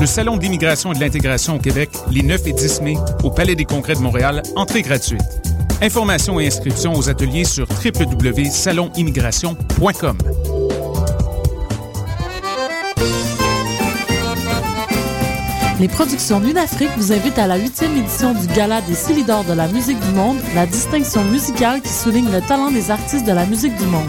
Le Salon de l'immigration et de l'intégration au Québec, les 9 et 10 mai, au Palais des Congrès de Montréal, entrée gratuite. Informations et inscriptions aux ateliers sur www.salonimmigration.com. Les productions Lunafrique vous invitent à la huitième édition du Gala des Silidors de la musique du monde, la distinction musicale qui souligne le talent des artistes de la musique du monde.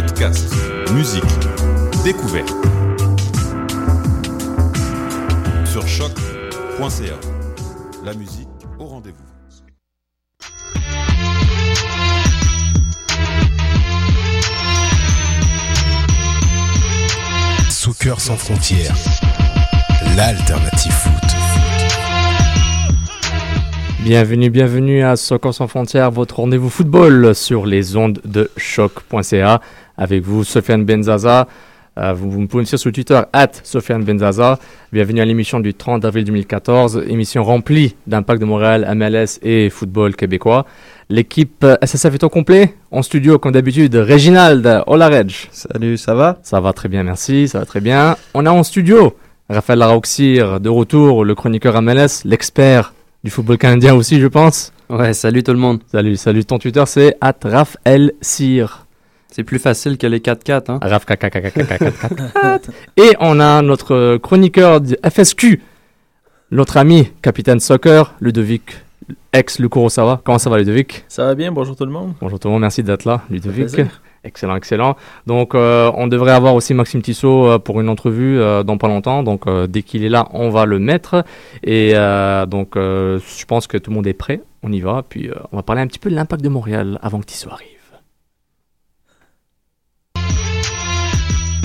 Podcast, musique, découverte. Sur choc.ca. La musique au rendez-vous. Soccer sans frontières, l'alternative foot. Bienvenue, bienvenue à Soccer sans frontières, votre rendez-vous football sur les ondes de choc.ca. Avec vous, Sofiane Benzaza. Euh, vous, vous pouvez me suivre sur Twitter, at Sofiane Benzaza. Bienvenue à l'émission du 30 avril 2014, émission remplie d'impact de Montréal, MLS et football québécois. L'équipe euh, SSF est au complet. En studio, comme d'habitude, Reginald. Hola, Reg. Salut, ça va? Ça va très bien, merci. Ça va très bien. On a en studio Raphaël Larauxir, de retour, le chroniqueur MLS, l'expert du football canadien aussi, je pense. Ouais, salut tout le monde. Salut, salut. Ton Twitter, c'est Sir. C'est plus facile que les 4-4. Hein? Raf, 4 4 Et on a notre chroniqueur du FSQ, notre ami, capitaine soccer, Ludovic, ex Lukurosawa. Comment ça va, Ludovic? Ça va bien, bonjour tout le monde. Bonjour tout le monde, merci d'être là, Ludovic. Excellent, excellent. Donc, euh, on devrait avoir aussi Maxime Tissot euh, pour une entrevue euh, dans pas longtemps. Donc, dès qu'il est là, on va le mettre. Et donc, je pense que tout le monde est prêt. On y va. Puis, on va parler un petit peu de l'impact de Montréal avant que Tissot arrive.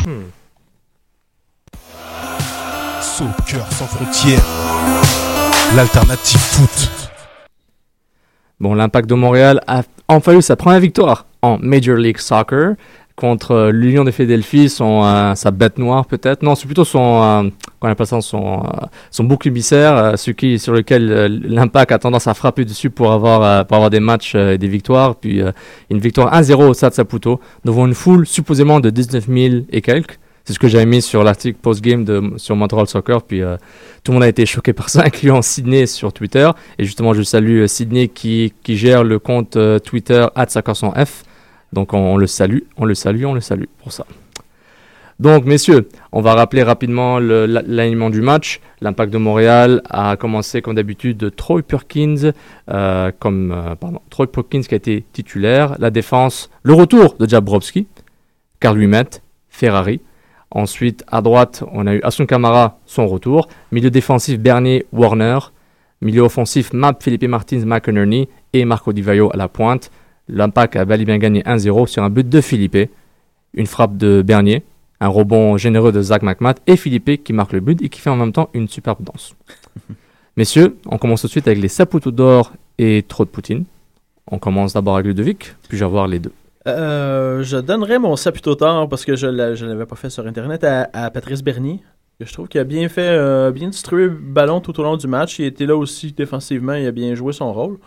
Hmm. Soccer sans frontières, l'alternative foot. Bon, l'impact de Montréal a enfin eu sa première victoire en Major League Soccer contre l'Union de Philadelphie, son, euh, sa bête noire peut-être. Non, c'est plutôt son, euh, qu'on appelle ça, son, euh, son bouc émissaire, qui, sur lequel l'impact a tendance à frapper dessus pour avoir, pour avoir des matchs et des victoires. Puis une victoire 1-0 au Stade Saputo devant une foule supposément de 19 000 et quelques. C'est ce que j'avais mis sur l'article post-game sur Montreal Soccer. Puis tout le monde a été choqué par ça, incluant Sydney sur Twitter. Et justement, je salue euh, Sydney qui, qui gère le compte Twitter F. Donc on, le salue, on le salue, on le salue pour ça. Donc messieurs, on va rappeler rapidement l'alignement du match. L'impact de Montréal a commencé comme d'habitude de Troy Perkins, euh, comme euh, pardon, Troy Perkins qui a été titulaire. La défense, le retour de Jabrowski, Carl Humet, Ferrari. Ensuite, à droite, on a eu Asun Kamara, son retour. Milieu défensif, Bernier, Warner. Milieu offensif, Map, Philippe Martins, McInerney et Marco Di Vaio à la pointe. L'Impact a bel et bien gagné 1-0 sur un but de Philippe. Une frappe de Bernier, un rebond généreux de Zach McMath et Philippe qui marque le but et qui fait en même temps une superbe danse. Messieurs, on commence tout de suite avec les Saputo d'or et trop de Poutine. On commence d'abord avec Ludovic, puis je vais voir les deux? Euh, je donnerais mon saputo tard parce que je ne l'avais pas fait sur Internet à, à Patrice Bernier. que Je trouve qu'il a bien fait, euh, bien distribué le ballon tout au long du match. Il était là aussi défensivement, il a bien joué son rôle.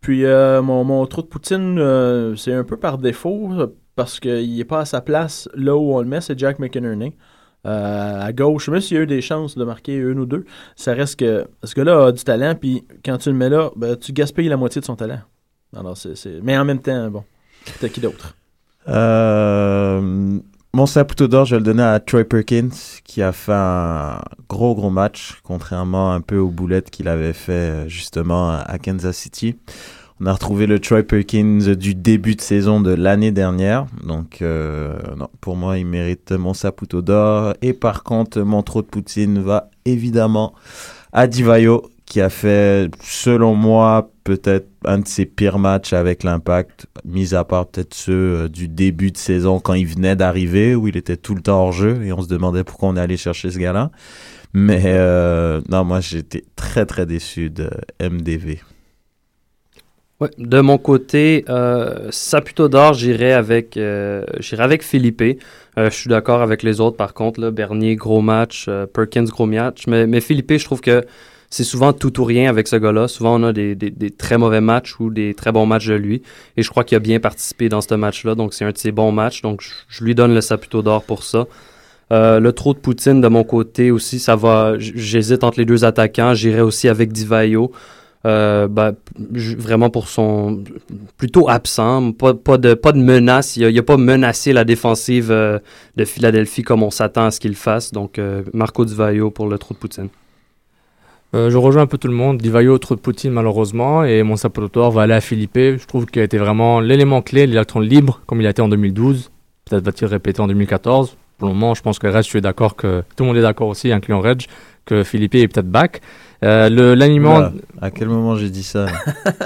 Puis euh, mon, mon trou de Poutine, euh, c'est un peu par défaut euh, parce qu'il n'est pas à sa place là où on le met, c'est Jack McInerney. Euh, à gauche, même s'il a eu des chances de marquer une ou deux, ça reste que ce gars-là a du talent, puis quand tu le mets là, ben, tu gaspilles la moitié de son talent. Alors, c'est, Mais en même temps, bon, t'as qui d'autre? Mon Saputo d'or, je vais le donner à Troy Perkins, qui a fait un gros, gros match, contrairement un peu aux boulettes qu'il avait fait euh, justement à Kansas City. On a retrouvé le Troy Perkins du début de saison de l'année dernière. Donc, euh, non, pour moi, il mérite mon Saputo d'or. Et par contre, mon trop de poutine va évidemment à Divayo, qui a fait, selon moi, peut-être un de ses pires matchs avec l'impact, mis à part peut-être ceux euh, du début de saison quand il venait d'arriver, où il était tout le temps hors jeu et on se demandait pourquoi on est allé chercher ce gars-là. Mais euh, non, moi j'étais très très déçu de MDV. Ouais, de mon côté, euh, Saputo d'or, j'irai avec, euh, j'irai avec Philippe. Je suis d'accord avec les autres, par contre. Là, Bernier, gros match. Perkins, gros match. Mais, mais Philippe, je trouve que c'est souvent tout ou rien avec ce gars-là. Souvent, on a des, des, des très mauvais matchs ou des très bons matchs de lui. Et je crois qu'il a bien participé dans ce match-là. Donc, c'est un de ses bons matchs. Donc, je, lui donne le Saputo d'or pour ça. Euh, le trop de Poutine de mon côté aussi, ça va. J'hésite entre les deux attaquants. J'irai aussi avec Divayo. Euh, j- vraiment pour son plutôt absent, pas, pas de pas de menace. Il a, il a pas menacé la défensive euh, de Philadelphie comme on s'attend à ce qu'il fasse. Donc euh, Marco Divayo pour le trou de Poutine. Euh, je rejoins un peu tout le monde. Divayo, trop de Poutine malheureusement. Et mon Sapototor va aller à Philippe. Je trouve qu'il a été vraiment l'élément clé, l'électron libre, comme il a été en 2012. Peut-être va-t-il répéter en 2014. Pour le moment, je pense que Reg, je suis d'accord que tout le monde est d'accord aussi, incluant Reg, que Philippe est peut-être back. Euh, le- L'aliment, à quel moment j'ai dit ça?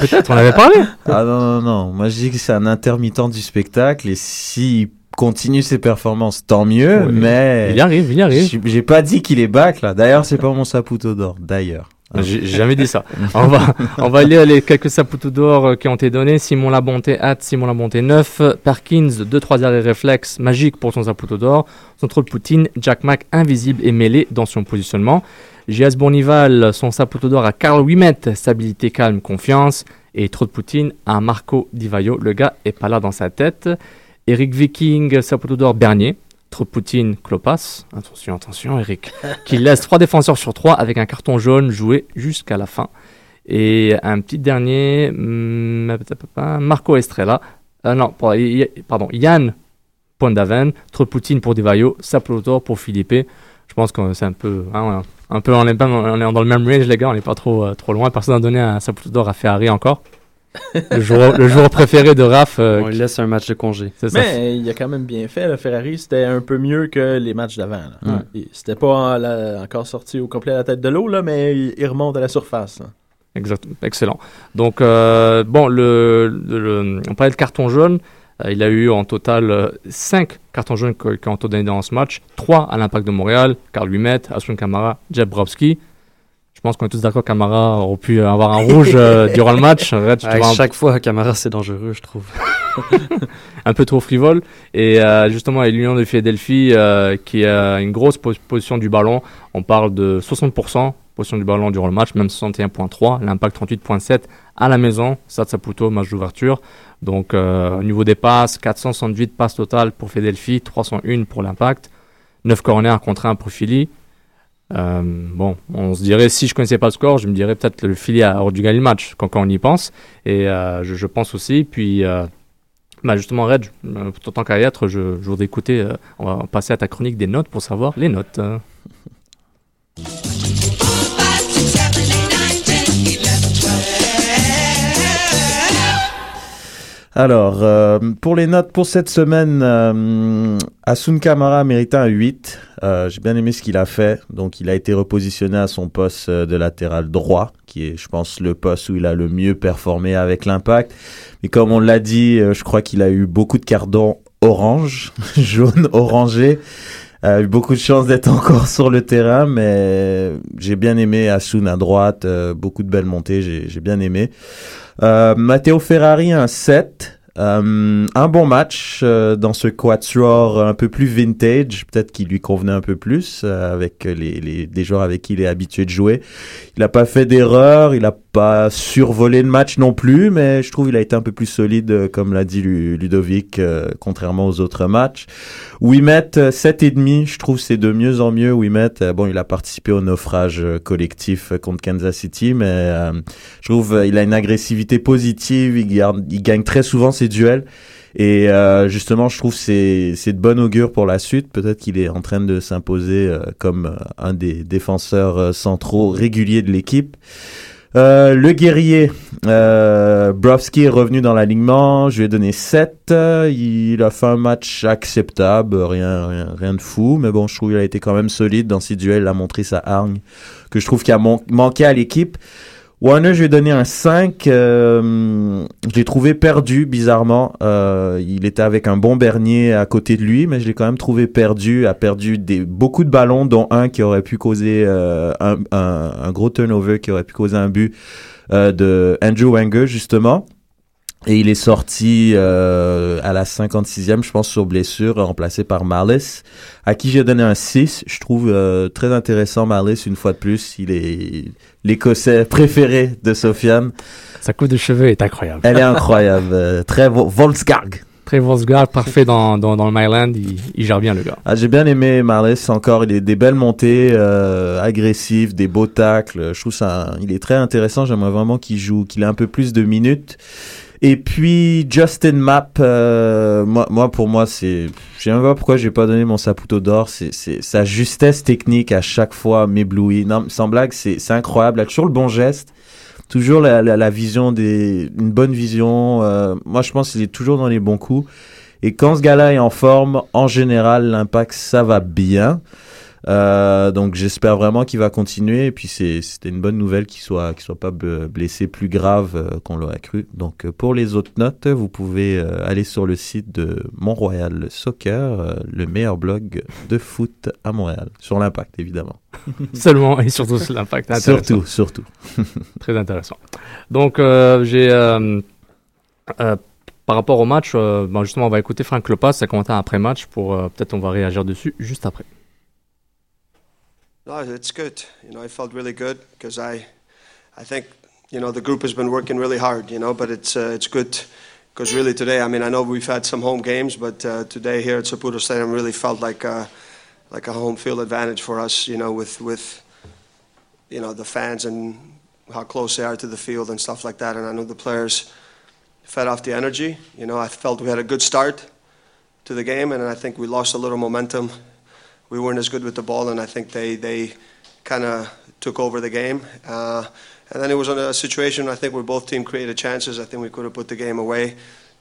Peut-être, on avait parlé. Ah non, non, non. Moi, je dis que c'est un intermittent du spectacle et s'il continue ses performances, tant mieux, mais. Il y arrive, il y arrive. J'ai pas dit qu'il est back, là. D'ailleurs, c'est pas mon Saputo d'or. D'ailleurs. J'ai j'ai jamais dit ça. On va, on va lire les quelques saputos d'or euh, qui ont été donnés. Simon Labonté, at Simon Labonté 9. Perkins, 2-3 arrêts réflexes, magique pour son saputo d'or. Son trop de Poutine, Jack Mack, invisible et mêlé dans son positionnement. JS Bonival, son saputo d'or à Carl Wimet, stabilité, calme, confiance. Et trop de Poutine à Marco Divayo. Le gars est pas là dans sa tête. Eric Viking, saputo d'or Bernier. Poutine, Klopas. Attention, attention, Eric. qui laisse trois défenseurs sur trois avec un carton jaune joué jusqu'à la fin. Et un petit dernier, hum, Marco Estrella. Euh, non, pardon, Yann Pondaven, trop de Poutine pour Divayo, Saplotor pour Philippe. Je pense que c'est un peu, hein, un peu on est, pas- on est dans le même range les gars, on n'est pas trop, euh, trop loin. Personne n'a donné un Saplotor à Ferrari encore. Le, joueur, le joueur préféré de Raph. euh, On lui laisse un match de congé. c'est ça. Mais il a quand même bien fait. Le Ferrari, c'était un peu mieux que les matchs d'avant. Et C'était pas en- la- encore sorti au complet à la tête de l'eau, là, mais il, il remonte à la surface. là. Exact, excellent. Donc, euh, bon, le, le- le- on parlait de carton jaune. Euh, il a eu en total 5 cartons jaunes qui ont été donnés dans ce match. 3 à l'Impact de Montréal, Carl Humet, Aswin Kamara, Jeb Browski. Je pense qu'on est tous d'accord que Kamara aurait pu avoir un rouge euh, durant le match. Red, tu À vois, un- chaque fois, Camara, c'est dangereux, je trouve. un peu trop frivole. Et euh, justement, à l'Union de Philadelphie, euh, qui a une grosse pos- position du ballon, on parle de 60% position du ballon durant le match, même 61.3, l'impact 38.7 à la maison, ça Saputo, match d'ouverture. Donc euh, au niveau des passes, 468 passes totales pour Philadelphie, 301 pour l'impact, 9 corners contre 1 pour Philly. Euh, bon, on se dirait, si je connaissais pas le score, je me dirais peut-être le Philly a dû gagner le match quand, on y pense. Et euh, je, pense aussi. Puis, euh, bah justement, Red, euh, tant qu'à être, je, je voudrais écouter. on va passer à ta chronique des notes pour savoir les notes. Alors, euh, pour les notes pour cette semaine, euh, Asun Kamara méritait un 8. Euh, J'ai bien aimé ce qu'il a fait. Donc, il a été repositionné à son poste euh, de latéral droit, qui est, je pense, le poste où il a le mieux performé avec l'impact. Mais comme on l'a dit, euh, je crois qu'il a eu beaucoup de cardons orange, jaune, orangé. Eu beaucoup de chance d'être encore sur le terrain, mais j'ai bien aimé Asun à droite, euh, beaucoup de belles montées, j'ai bien aimé. Euh, Matteo Ferrari, un 7. Euh, un bon match dans ce quatuor un peu plus vintage, peut-être qu'il lui convenait un peu plus avec les, les, les joueurs avec qui il est habitué de jouer. Il n'a pas fait d'erreur, il a pas survolé le match non plus, mais je trouve il a été un peu plus solide, euh, comme l'a dit Lu- Ludovic, euh, contrairement aux autres matchs. Wimet, euh, 7,5, je trouve c'est de mieux en mieux. Wimet, euh, bon, il a participé au naufrage euh, collectif euh, contre Kansas City, mais euh, je trouve euh, il a une agressivité positive, il, gagne très souvent ses duels. Et euh, justement, je trouve c'est c'est de bon augure pour la suite. Peut-être qu'il est en train de s'imposer euh, comme euh, un des défenseurs euh, centraux réguliers de l'équipe. Euh, le guerrier, euh, Brovski est revenu dans l'alignement. Je lui ai donné 7. Euh, Il a fait un match acceptable, rien, rien, rien de fou. Mais bon, je trouve qu'il a été quand même solide dans ses duels. Il a montré sa hargne que je trouve qu'il a manqué à l'équipe. Warner, je lui ai donné un 5. euh, je l'ai trouvé perdu, bizarrement. Euh, il était avec un bon Bernier à côté de lui, mais je l'ai quand même trouvé perdu. A perdu des, beaucoup de ballons, dont un qui aurait pu causer euh, un, un, un gros turnover, qui aurait pu causer un but euh, de Andrew Wenger, justement. Et il est sorti euh, à la 56e, je pense, sur blessure, remplacé par Malice, à qui j'ai donné un 6. Je trouve euh, très intéressant Malice, une fois de plus. Il est l'Écossais préféré de Sofiane. Sa coupe de cheveux est incroyable. Elle est incroyable. euh, très Vo- Volksgarg. Très Volkswagen, parfait dans, dans, dans le Myland. Il, il gère bien le gars. Ah, j'ai bien aimé Marlis encore. Il est des belles montées, euh, agressif, des beaux tacles. Je trouve ça, il est très intéressant. J'aimerais vraiment qu'il joue, qu'il ait un peu plus de minutes. Et puis Justin Mapp, euh, moi, moi pour moi c'est, je sais même pas pourquoi j'ai pas donné mon Saputo d'or. C'est, c'est sa justesse technique à chaque fois m'éblouit. Non, sans blague, c'est, c'est incroyable. Il a toujours le bon geste, toujours la, la, la vision des, une bonne vision. Euh, moi je pense qu'il est toujours dans les bons coups. Et quand ce gars-là est en forme, en général, l'impact, ça va bien. Euh, donc j'espère vraiment qu'il va continuer. Et puis c'est- c'était une bonne nouvelle qu'il soit, qu'il soit pas blessé plus grave euh, qu'on l'aurait cru. Donc euh, pour les autres notes, vous pouvez aller sur le site de Mont-Royal Soccer, le meilleur blog de foot à Montréal. Sur l'impact, évidemment. Seulement et surtout sur l'impact. Surtout, surtout. Très intéressant. Donc, euh, j'ai. euh, par rapport au match, euh, bon, justement, on va écouter Frank Lopas, ses commentaires après match, pour euh, peut-être on va réagir dessus juste après. No, it's good. You know, I felt really good because I, I think, you know, the group has been working really hard. You know, but it's uh, it's good because really today, I mean, I know we've had some home games, but uh, today here at Saputo Stadium really felt like a, like a home field advantage for us. You know, with with, you know, the fans and how close they are to the field and stuff like that. And I know the players fed off the energy. You know, I felt we had a good start to the game, and I think we lost a little momentum we weren't as good with the ball, and I think they they kind of took over the game. Uh, and then it was on a situation I think where both team created chances. I think we could have put the game away.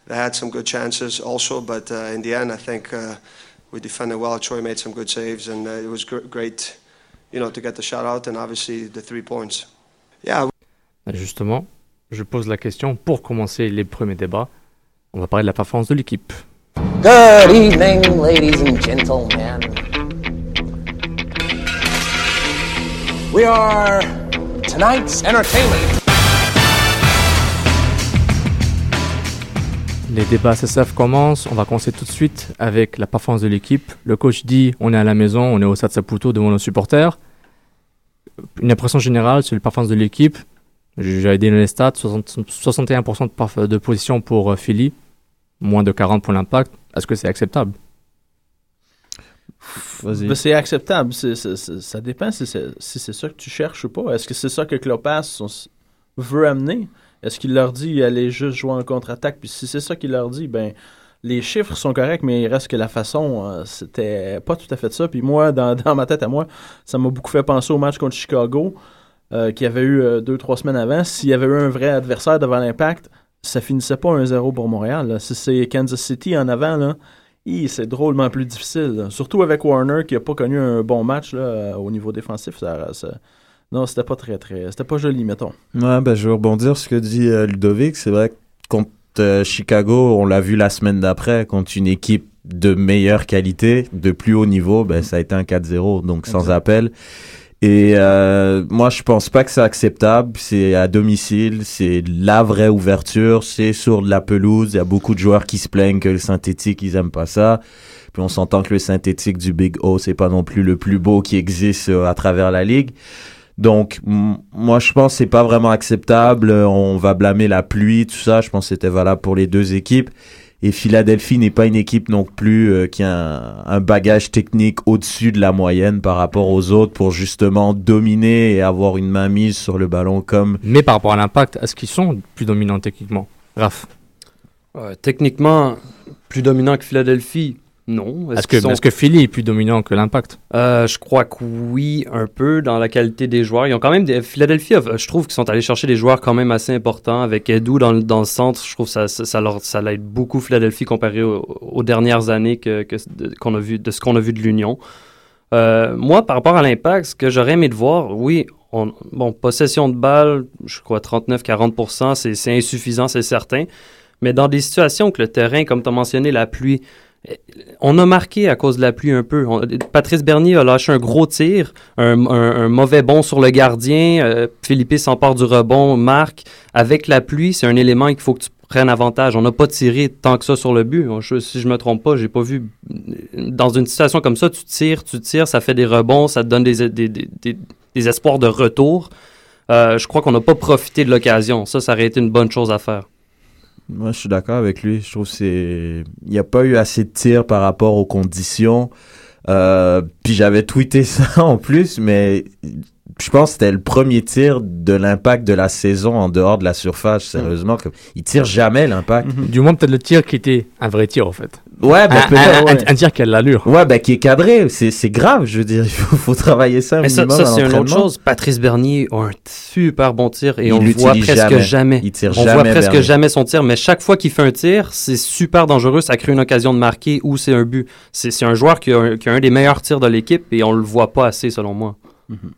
They had some good chances also, but uh, in the end, I think uh, we defended well. Troy made some good saves, and uh, it was gr- great, you know, to get the shot out and obviously the three points. Yeah, Justement, je pose la question pour commencer les premiers débats. On va parler de la performance de l'équipe. Good evening, ladies and gentlemen. We are tonight's entertainment. Les débats SSF commencent. On va commencer tout de suite avec la performance de l'équipe. Le coach dit on est à la maison, on est au Stade Saputo devant nos supporters. Une impression générale sur la performance de l'équipe. J'avais donné les stats 60 61% de, de position pour euh, Philly, moins de 40 pour l'impact. Est-ce que c'est acceptable? Ben, c'est acceptable. Ça dépend si c'est ça que tu cherches ou pas. Est-ce que c'est ça que Klopas veut amener? Est-ce qu'il leur dit aller juste jouer en contre-attaque? Puis si c'est ça qu'il leur dit, ben les chiffres sont corrects, mais il reste que la façon, euh, c'était pas tout à fait ça. Puis moi, dans, ma tête à moi, ça m'a beaucoup fait penser au match contre Chicago, euh, qu'il y avait eu euh, deux, trois semaines avant. S'il y avait eu un vrai adversaire devant l'impact, ça finissait pas 1-0 pour Montréal. Si c'est Kansas City en avant, là, c'est drôlement plus difficile. Surtout avec Warner qui a pas connu un bon match là, au niveau défensif. Ça, ça- Non, c'était pas très, très. C'était pas joli, mettons. Ouais, ben, je vais rebondir sur ce que dit euh, Ludovic. C'est vrai que contre euh, Chicago, on l'a vu la semaine d'après, contre une équipe de meilleure qualité, de plus haut niveau, ben, ça a été un 4-0, donc sans appel. Et euh, moi, je pense pas que c'est acceptable. C'est à domicile, c'est la vraie ouverture, c'est sur de la pelouse. Il y a beaucoup de joueurs qui se plaignent que le synthétique, ils aiment pas ça. Puis on s'entend que le synthétique du Big O, c'est pas non plus le plus beau qui existe euh, à travers la ligue. Donc, moi, je pense que c'est pas vraiment acceptable. On va blâmer la pluie, tout ça. Je pense que c'était valable pour les deux équipes. Et Philadelphie n'est pas une équipe non plus euh, qui a un, un bagage technique au-dessus de la moyenne par rapport aux autres pour justement dominer et avoir une main mise sur le ballon comme Mais par rapport à l'impact, est-ce qu'ils sont plus dominants techniquement Raph, Ouais, techniquement, plus dominant que Philadelphie, non. est-ce que, sont- Philly est plus dominant que l'impact? Euh, je crois que oui, un peu dans la qualité des joueurs. Ils ont quand même des Philadelphie, euh, je trouve qu'ils sont allés chercher des joueurs quand même assez importants avec Edu dans, le- dans le centre. Je trouve que ça, ça, ça leur, ça l'aide beaucoup Philadelphie comparé au- aux, dernières années que, qu'on a vu, de ce qu'on a vu de l'Union. Euh, moi, par rapport à l'impact, ce que j'aurais aimé de voir, oui, on, bon, possession de balle, je crois 39-40%, c'est, c'est insuffisant, c'est certain. Mais dans des situations que le terrain, comme tu as mentionné, la pluie, on a marqué à cause de la pluie un peu. Patrice Bernier a lâché un gros tir, un, mauvais bond sur le gardien. euh, Philippe s'empare du rebond, marque. Avec la pluie, c'est un élément qu'il faut que tu prennes avantage. On n'a pas tiré tant que ça sur le but. Si je me trompe pas, j'ai pas vu. Dans une situation comme ça, tu tires, tu tires, ça fait des rebonds, ça te donne des espoirs de retour. Euh, je crois qu'on n'a pas profité de l'occasion. Ça, ça aurait été une bonne chose à faire. Moi, je suis d'accord avec lui. Je trouve c'est. Il n'y a pas eu assez de tirs par rapport aux conditions. Euh, puis j'avais tweeté ça en plus, mais je pense que c'était le premier tir de l'impact de la saison en dehors de la surface, sérieusement. Comme... Il tire jamais l'impact. Du moins, peut-être le tir qui était un vrai tir, en fait. Ouais, ben Un, un- ouais. un tir qui a de l'allure. Ouais, ben qui est cadré. C'est grave, je veux dire. Il faut, faut travailler ça un Mais ça, c'est une autre chose. Patrice Bernier a un super bon tir et Il on le voit l'utilise presque jamais. jamais. Il tire on jamais, voit presque Bernier. jamais son tir, mais chaque fois qu'il fait un tir, c'est super dangereux. Ça crée une occasion de marquer ou c'est un but. C'est c'est un joueur qui a, un- qui a un des meilleurs tirs de l'équipe et on le voit pas assez, selon moi.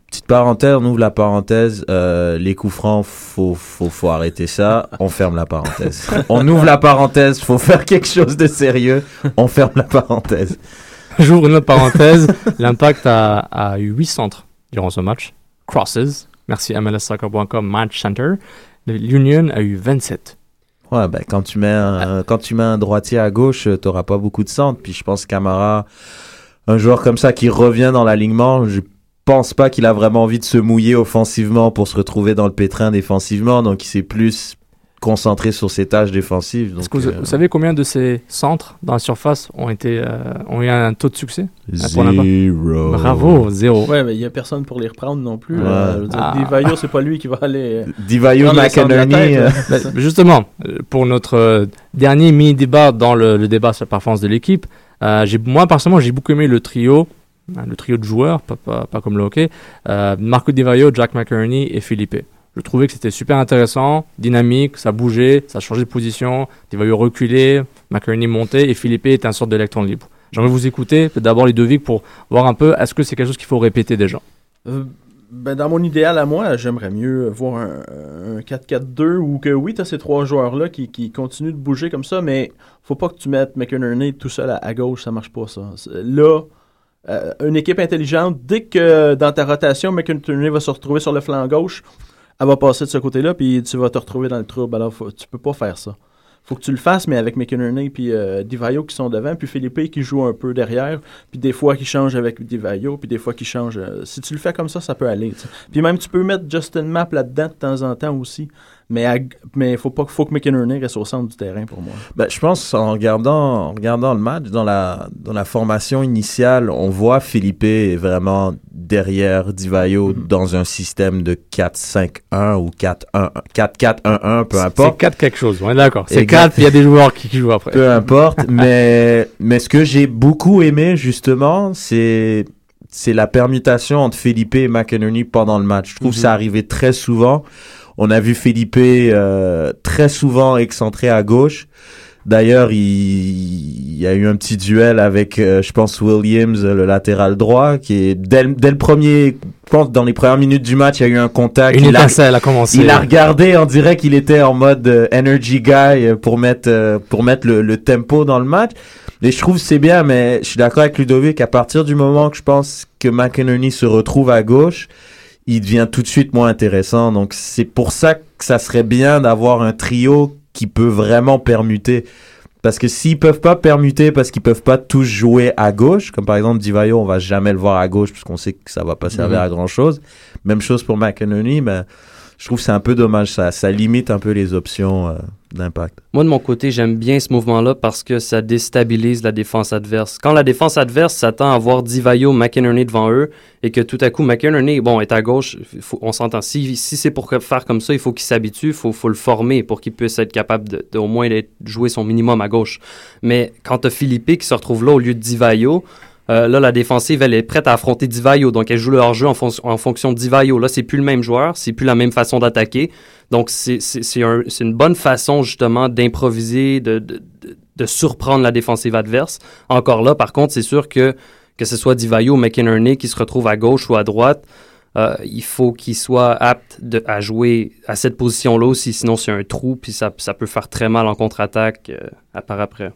Petite parenthèse, on ouvre la parenthèse. euh, les coups francs, faut, faut, faut arrêter ça. On ferme la parenthèse. on ouvre la parenthèse, faut faire quelque chose de sérieux. On ferme la parenthèse. J'ouvre une autre parenthèse. L'impact a, a eu 8 centres durant ce match. Crosses. Merci MLSsoccer.com Match Center. L'Union a eu 27. Ouais, ben, quand tu mets un, quand tu mets un droitier à gauche, euh, t'auras pas beaucoup de centres. Puis je pense Camara, un joueur comme ça qui revient dans l'alignement, pense pas qu'il a vraiment envie de se mouiller offensivement pour se retrouver dans le pétrin défensivement. Donc il s'est plus concentré sur ses tâches défensives. Est-ce Donc, que vous, euh, vous savez combien de ces centres dans la surface ont, été, euh, ont eu un taux de succès? Ah, Zéro. Bravo, zéro. Ouais, mais il n'y a personne pour les reprendre non plus. Ouais. Euh, veux dire, Ah. Divayo, c'est pas lui qui va aller. euh, Divayo McInerney. euh, justement, euh, pour notre euh, dernier mini-débat dans le, le débat sur la performance de l'équipe, euh, moi personnellement j'ai beaucoup aimé le trio, le trio de joueurs, pas, pas, comme le hockey, euh, Marco Di Vaio, Jack McInerney et Philippe. Je trouvais que c'était super intéressant, dynamique, ça bougeait, ça changeait de position, Di Vaio reculait, McInerney montait et Philippe était un sorte d'électron libre. J'aimerais vous écouter, d'abord les deux Vic pour voir un peu, est-ce que c'est quelque chose qu'il faut répéter déjà? Euh, ben, dans mon idéal à moi, j'aimerais mieux voir un, un 4-4-2 ou que oui, tu as ces trois joueurs-là qui, qui continuent de bouger comme ça, mais faut pas que tu mettes McInerney tout seul à, à gauche, ça marche pas ça. Là, euh, une équipe intelligente, dès que dans ta rotation, McInerney va se retrouver sur le flanc gauche, elle va passer de ce côté-là, puis tu vas te retrouver dans le trouble. Alors, faut- tu peux pas faire ça. Faut que tu le fasses, mais avec McInerney puis euh, Divayo qui sont devant, puis Philippe qui joue un peu derrière, puis des fois qui change avec Divayo, puis des fois qui change. euh, si tu le fais comme ça, ça peut aller. Puis même tu peux mettre Justin Map là-dedans de temps en temps aussi, mais à- mais faut pas faut que McInerney reste au centre du terrain pour moi. Ben, je pense en regardant, en regardant le match, dans la, dans la formation initiale, on voit Philippe est vraiment derrière Divayo Mhm. dans un système de 4-5-1 ou 4-1, 4-4-1-1, peu C'est importe. 4 quelque chose, on est d'accord. C'est Exact. 4, puis il y a des joueurs qui, qui jouent après. Peu importe, mais, mais ce que j'ai beaucoup aimé, justement, c'est, c'est la permutation entre Felipe et McInerney pendant le match. Je trouve que ça arrivait très souvent. On a vu Felipe euh, très souvent excentré à gauche. D'ailleurs, il, il y a eu un petit duel avec, euh, je pense, Williams, le latéral droit, qui est dès, le- dès le premier, je pense, dans les premières minutes du match, il y a eu un contact. Une Il a- étincelle a commencé. il a regardé, on dirait qu'il était en mode euh, energy guy euh, pour mettre euh, pour mettre le, le tempo dans le match. Et je trouve que c'est bien, mais je suis d'accord avec Ludovic. À partir du moment que je pense que McInerney se retrouve à gauche, il devient tout de suite moins intéressant. Donc c'est pour ça que ça serait bien d'avoir un trio qui peut vraiment permuter. Parce que s'ils peuvent pas permuter, parce qu'ils peuvent pas tous jouer à gauche, comme par exemple Divayo, on va jamais le voir à gauche, puisqu'on sait que ça va pas servir Mhm. à grand chose. Même chose pour McInerney, mais je trouve que c'est un peu dommage, ça, ça limite un peu les options euh, d'impact. Moi, de mon côté, j'aime bien ce mouvement-là parce que ça déstabilise la défense adverse. Quand la défense adverse s'attend à voir Divayo, McInerney devant eux et que tout à coup, McInerney, bon, est à gauche, on s'entend. Si, si c'est pour faire comme ça, il faut qu'il s'habitue, il faut, le former pour qu'il puisse être capable de, de au moins d'être- jouer son minimum à gauche. Mais quand tu as Philippe qui se retrouve là au lieu de Divayo, euh, là, la défensive, elle est prête à affronter Divayo. Donc, elle joue le hors-jeu en, en fonction de Divayo. Là, c'est plus le même joueur, c'est plus la même façon d'attaquer. Donc, c'est un- une bonne façon, justement, d'improviser, de, de, de- surprendre la défensive adverse. Encore là, par contre, c'est sûr que que ce soit Divayo ou McInerney qui se retrouve à gauche ou à droite, euh, il faut qu'il soit apte de- à jouer à cette position-là aussi. Sinon, c'est un trou, puis ça, ça peut faire très mal en contre-attaque euh, à par après.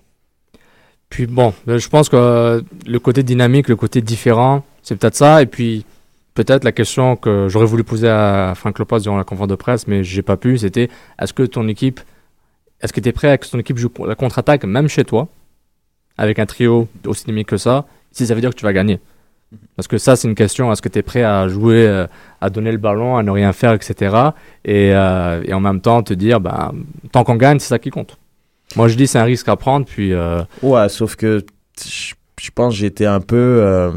Puis bon, euh, je pense que euh, le côté dynamique, le côté différent, c'est peut-être ça. Et puis peut-être la question que j'aurais voulu poser à Frank Lopez durant la conférence de presse, mais j'ai pas pu, c'était est-ce que ton équipe, est-ce que tu es prêt à que ton équipe joue la contre-attaque même chez toi, avec un trio aussi dynamique que ça, si ça veut dire que tu vas gagner? Parce que ça, c'est une question est-ce que tu es prêt à jouer, euh, à donner le ballon, à ne rien faire, etc. Et, euh, et en même temps te dire, ben, tant qu'on gagne, c'est ça qui compte. Moi, je dis c'est un risque à prendre, puis. euh, Ouais, sauf que je je pense j'étais un peu. euh,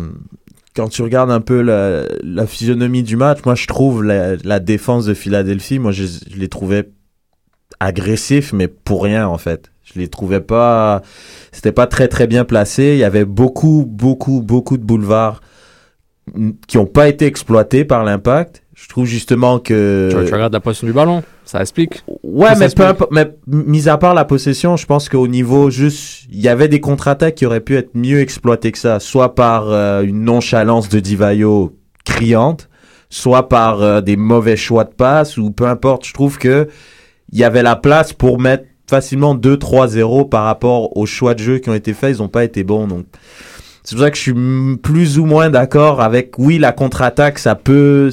quand tu regardes un peu la, physionomie du match, moi je trouve la, la défense de Philadelphie, moi je, je les trouvais agressifs, mais pour rien en fait. Je les trouvais pas. C'était pas très très bien placé. Il y avait beaucoup, beaucoup, beaucoup de boulevards mm, qui n'ont pas été exploités par l'impact. Je trouve justement que. Tu, tu regardes la position du ballon, ça explique. Ouais, mais peu importe. Mais mis à part la possession, je pense qu'au niveau juste, il y avait des contre-attaques qui auraient pu être mieux exploitées que ça, soit par euh, une nonchalance de Divayo criante, soit par euh, des mauvais choix de passe ou peu importe. Je trouve que il y avait la place pour mettre facilement 2-3-0 par rapport aux choix de jeu qui ont été faits. Ils n'ont pas été bons, donc. C'est pour ça que je suis plus ou moins d'accord avec, oui, la contre-attaque, ça peut,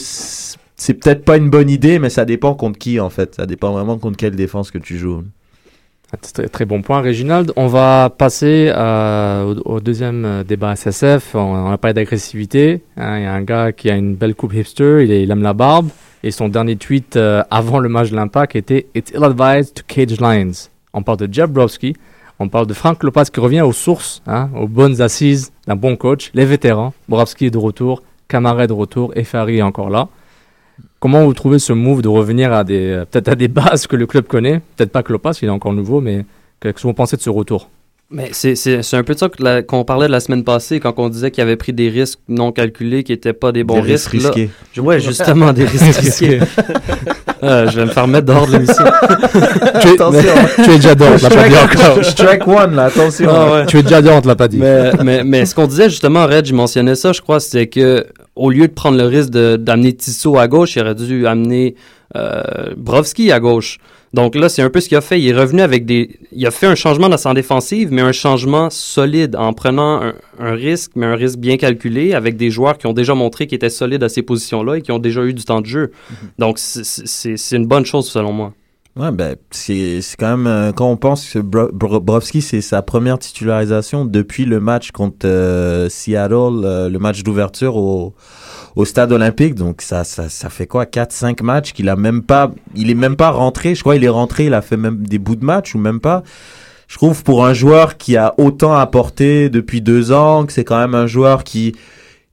c'est peut-être pas une bonne idée, mais ça dépend contre qui, en fait. Ça dépend vraiment contre quelle défense que tu joues. Ah, Très, bon point, Réginald. On va passer euh, au, deuxième euh, débat SSF. On, on a parlé d'agressivité. hein. Il y a un gars qui a une belle coupe hipster, il, aime la barbe. Et son dernier tweet euh, avant le match de l'Impact était It's ill-advised to cage lines. On parle de Jeb Browski. On parle de Frank Lopez qui revient aux sources, hein, aux bonnes assises d'un bon coach. Les vétérans. Browski est de retour. Camara est de retour. Et est encore là. Comment vous trouvez ce move de revenir à des euh, peut-être à des bases que le club connaît? Peut-être pas que Lopez, il est encore nouveau, mais qu'est-ce que vous pensez de ce retour? Mais c'est- c'est c'est un peu de ça qu'on parlait la semaine passée quand on disait qu'il avait pris des risques non calculés qui n'étaient pas des bons Des risques risques. là. risqués. Je- Ouais, justement, des risques risqués. Euh, je vais me faire mettre dehors de l'émission. tu, es, Attention. tu es déjà on te l'a pas dit encore. Strike one, là, attention. Ah ouais. Tu es déjà on te l'a pas dit. Mais, mais, mais ce qu'on disait justement, Red, je mentionnais ça, je crois, c'était que au lieu de prendre le risque de- d'amener Tissot à gauche, il aurait dû amener euh, Brovski à gauche. Donc là, c'est un peu ce qu'il a fait. Il est revenu avec des. Il a fait un changement dans sa défensive, mais un changement solide en prenant un, un risque, mais un risque bien calculé avec des joueurs qui ont déjà montré qu'ils étaient solides à ces positions-là et qui ont déjà eu du temps de jeu. Donc c'est- une bonne chose selon moi. Ouais, ben, c'est quand même, euh, quand on pense que Bro- Bro- Brovski, c'est sa première titularisation depuis le match contre euh, Seattle, euh, le match d'ouverture au, au stade olympique. Donc, ça, ça, ça fait quoi, 4-5 matchs qu'il a même pas, il est même pas rentré. Je crois il est rentré, il a fait même des bouts de match ou même pas. Je trouve pour un joueur qui a autant apporté depuis deux ans, que c'est quand même un joueur qui,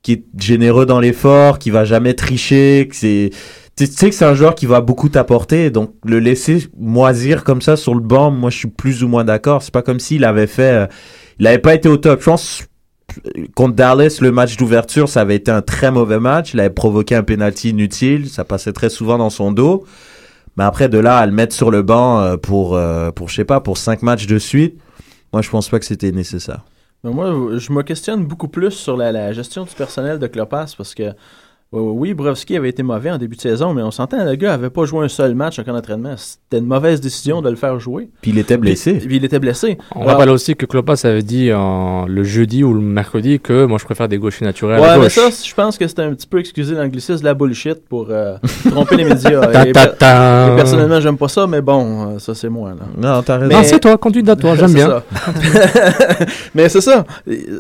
qui est généreux dans l'effort, qui va jamais tricher, que c'est, tu sais que c'est un joueur qui va beaucoup t'apporter, donc le laisser moisir comme ça sur le banc, moi je suis plus ou moins d'accord. C'est pas comme s'il avait fait, euh, il avait pas été au top. Je pense contre Dallas, le match d'ouverture, ça avait été un très mauvais match. Il avait provoqué un penalty inutile, ça passait très souvent dans son dos. Mais après de là à le mettre sur le banc euh, pour euh, pour je sais pas pour cinq matchs de suite, moi je pense pas que c'était nécessaire. Mais moi, je me questionne beaucoup plus sur la, la gestion du personnel de Clopas parce que Oui, Brovski avait été mauvais en début de saison, mais on s'entend, le gars avait pas joué un seul match en camp d'entraînement. C'était une mauvaise décision de le faire jouer. Puis il était blessé. Puis, puis il était blessé. On Alors- rappelle aussi que Klopas avait dit le jeudi ou le mercredi que moi je préfère des gauchers naturels. à Ouais, mais ça, je pense que c'était un petit peu excusé l'anglicisme, de la bullshit pour euh, tromper les médias. Ta, Et ta, ta. et personnellement, j'aime pas ça, mais bon, euh, ça c'est moi. Là. Non, t'as raison. Non, c'est toi, conduite à toi, j'aime bien. ça. mais c'est ça.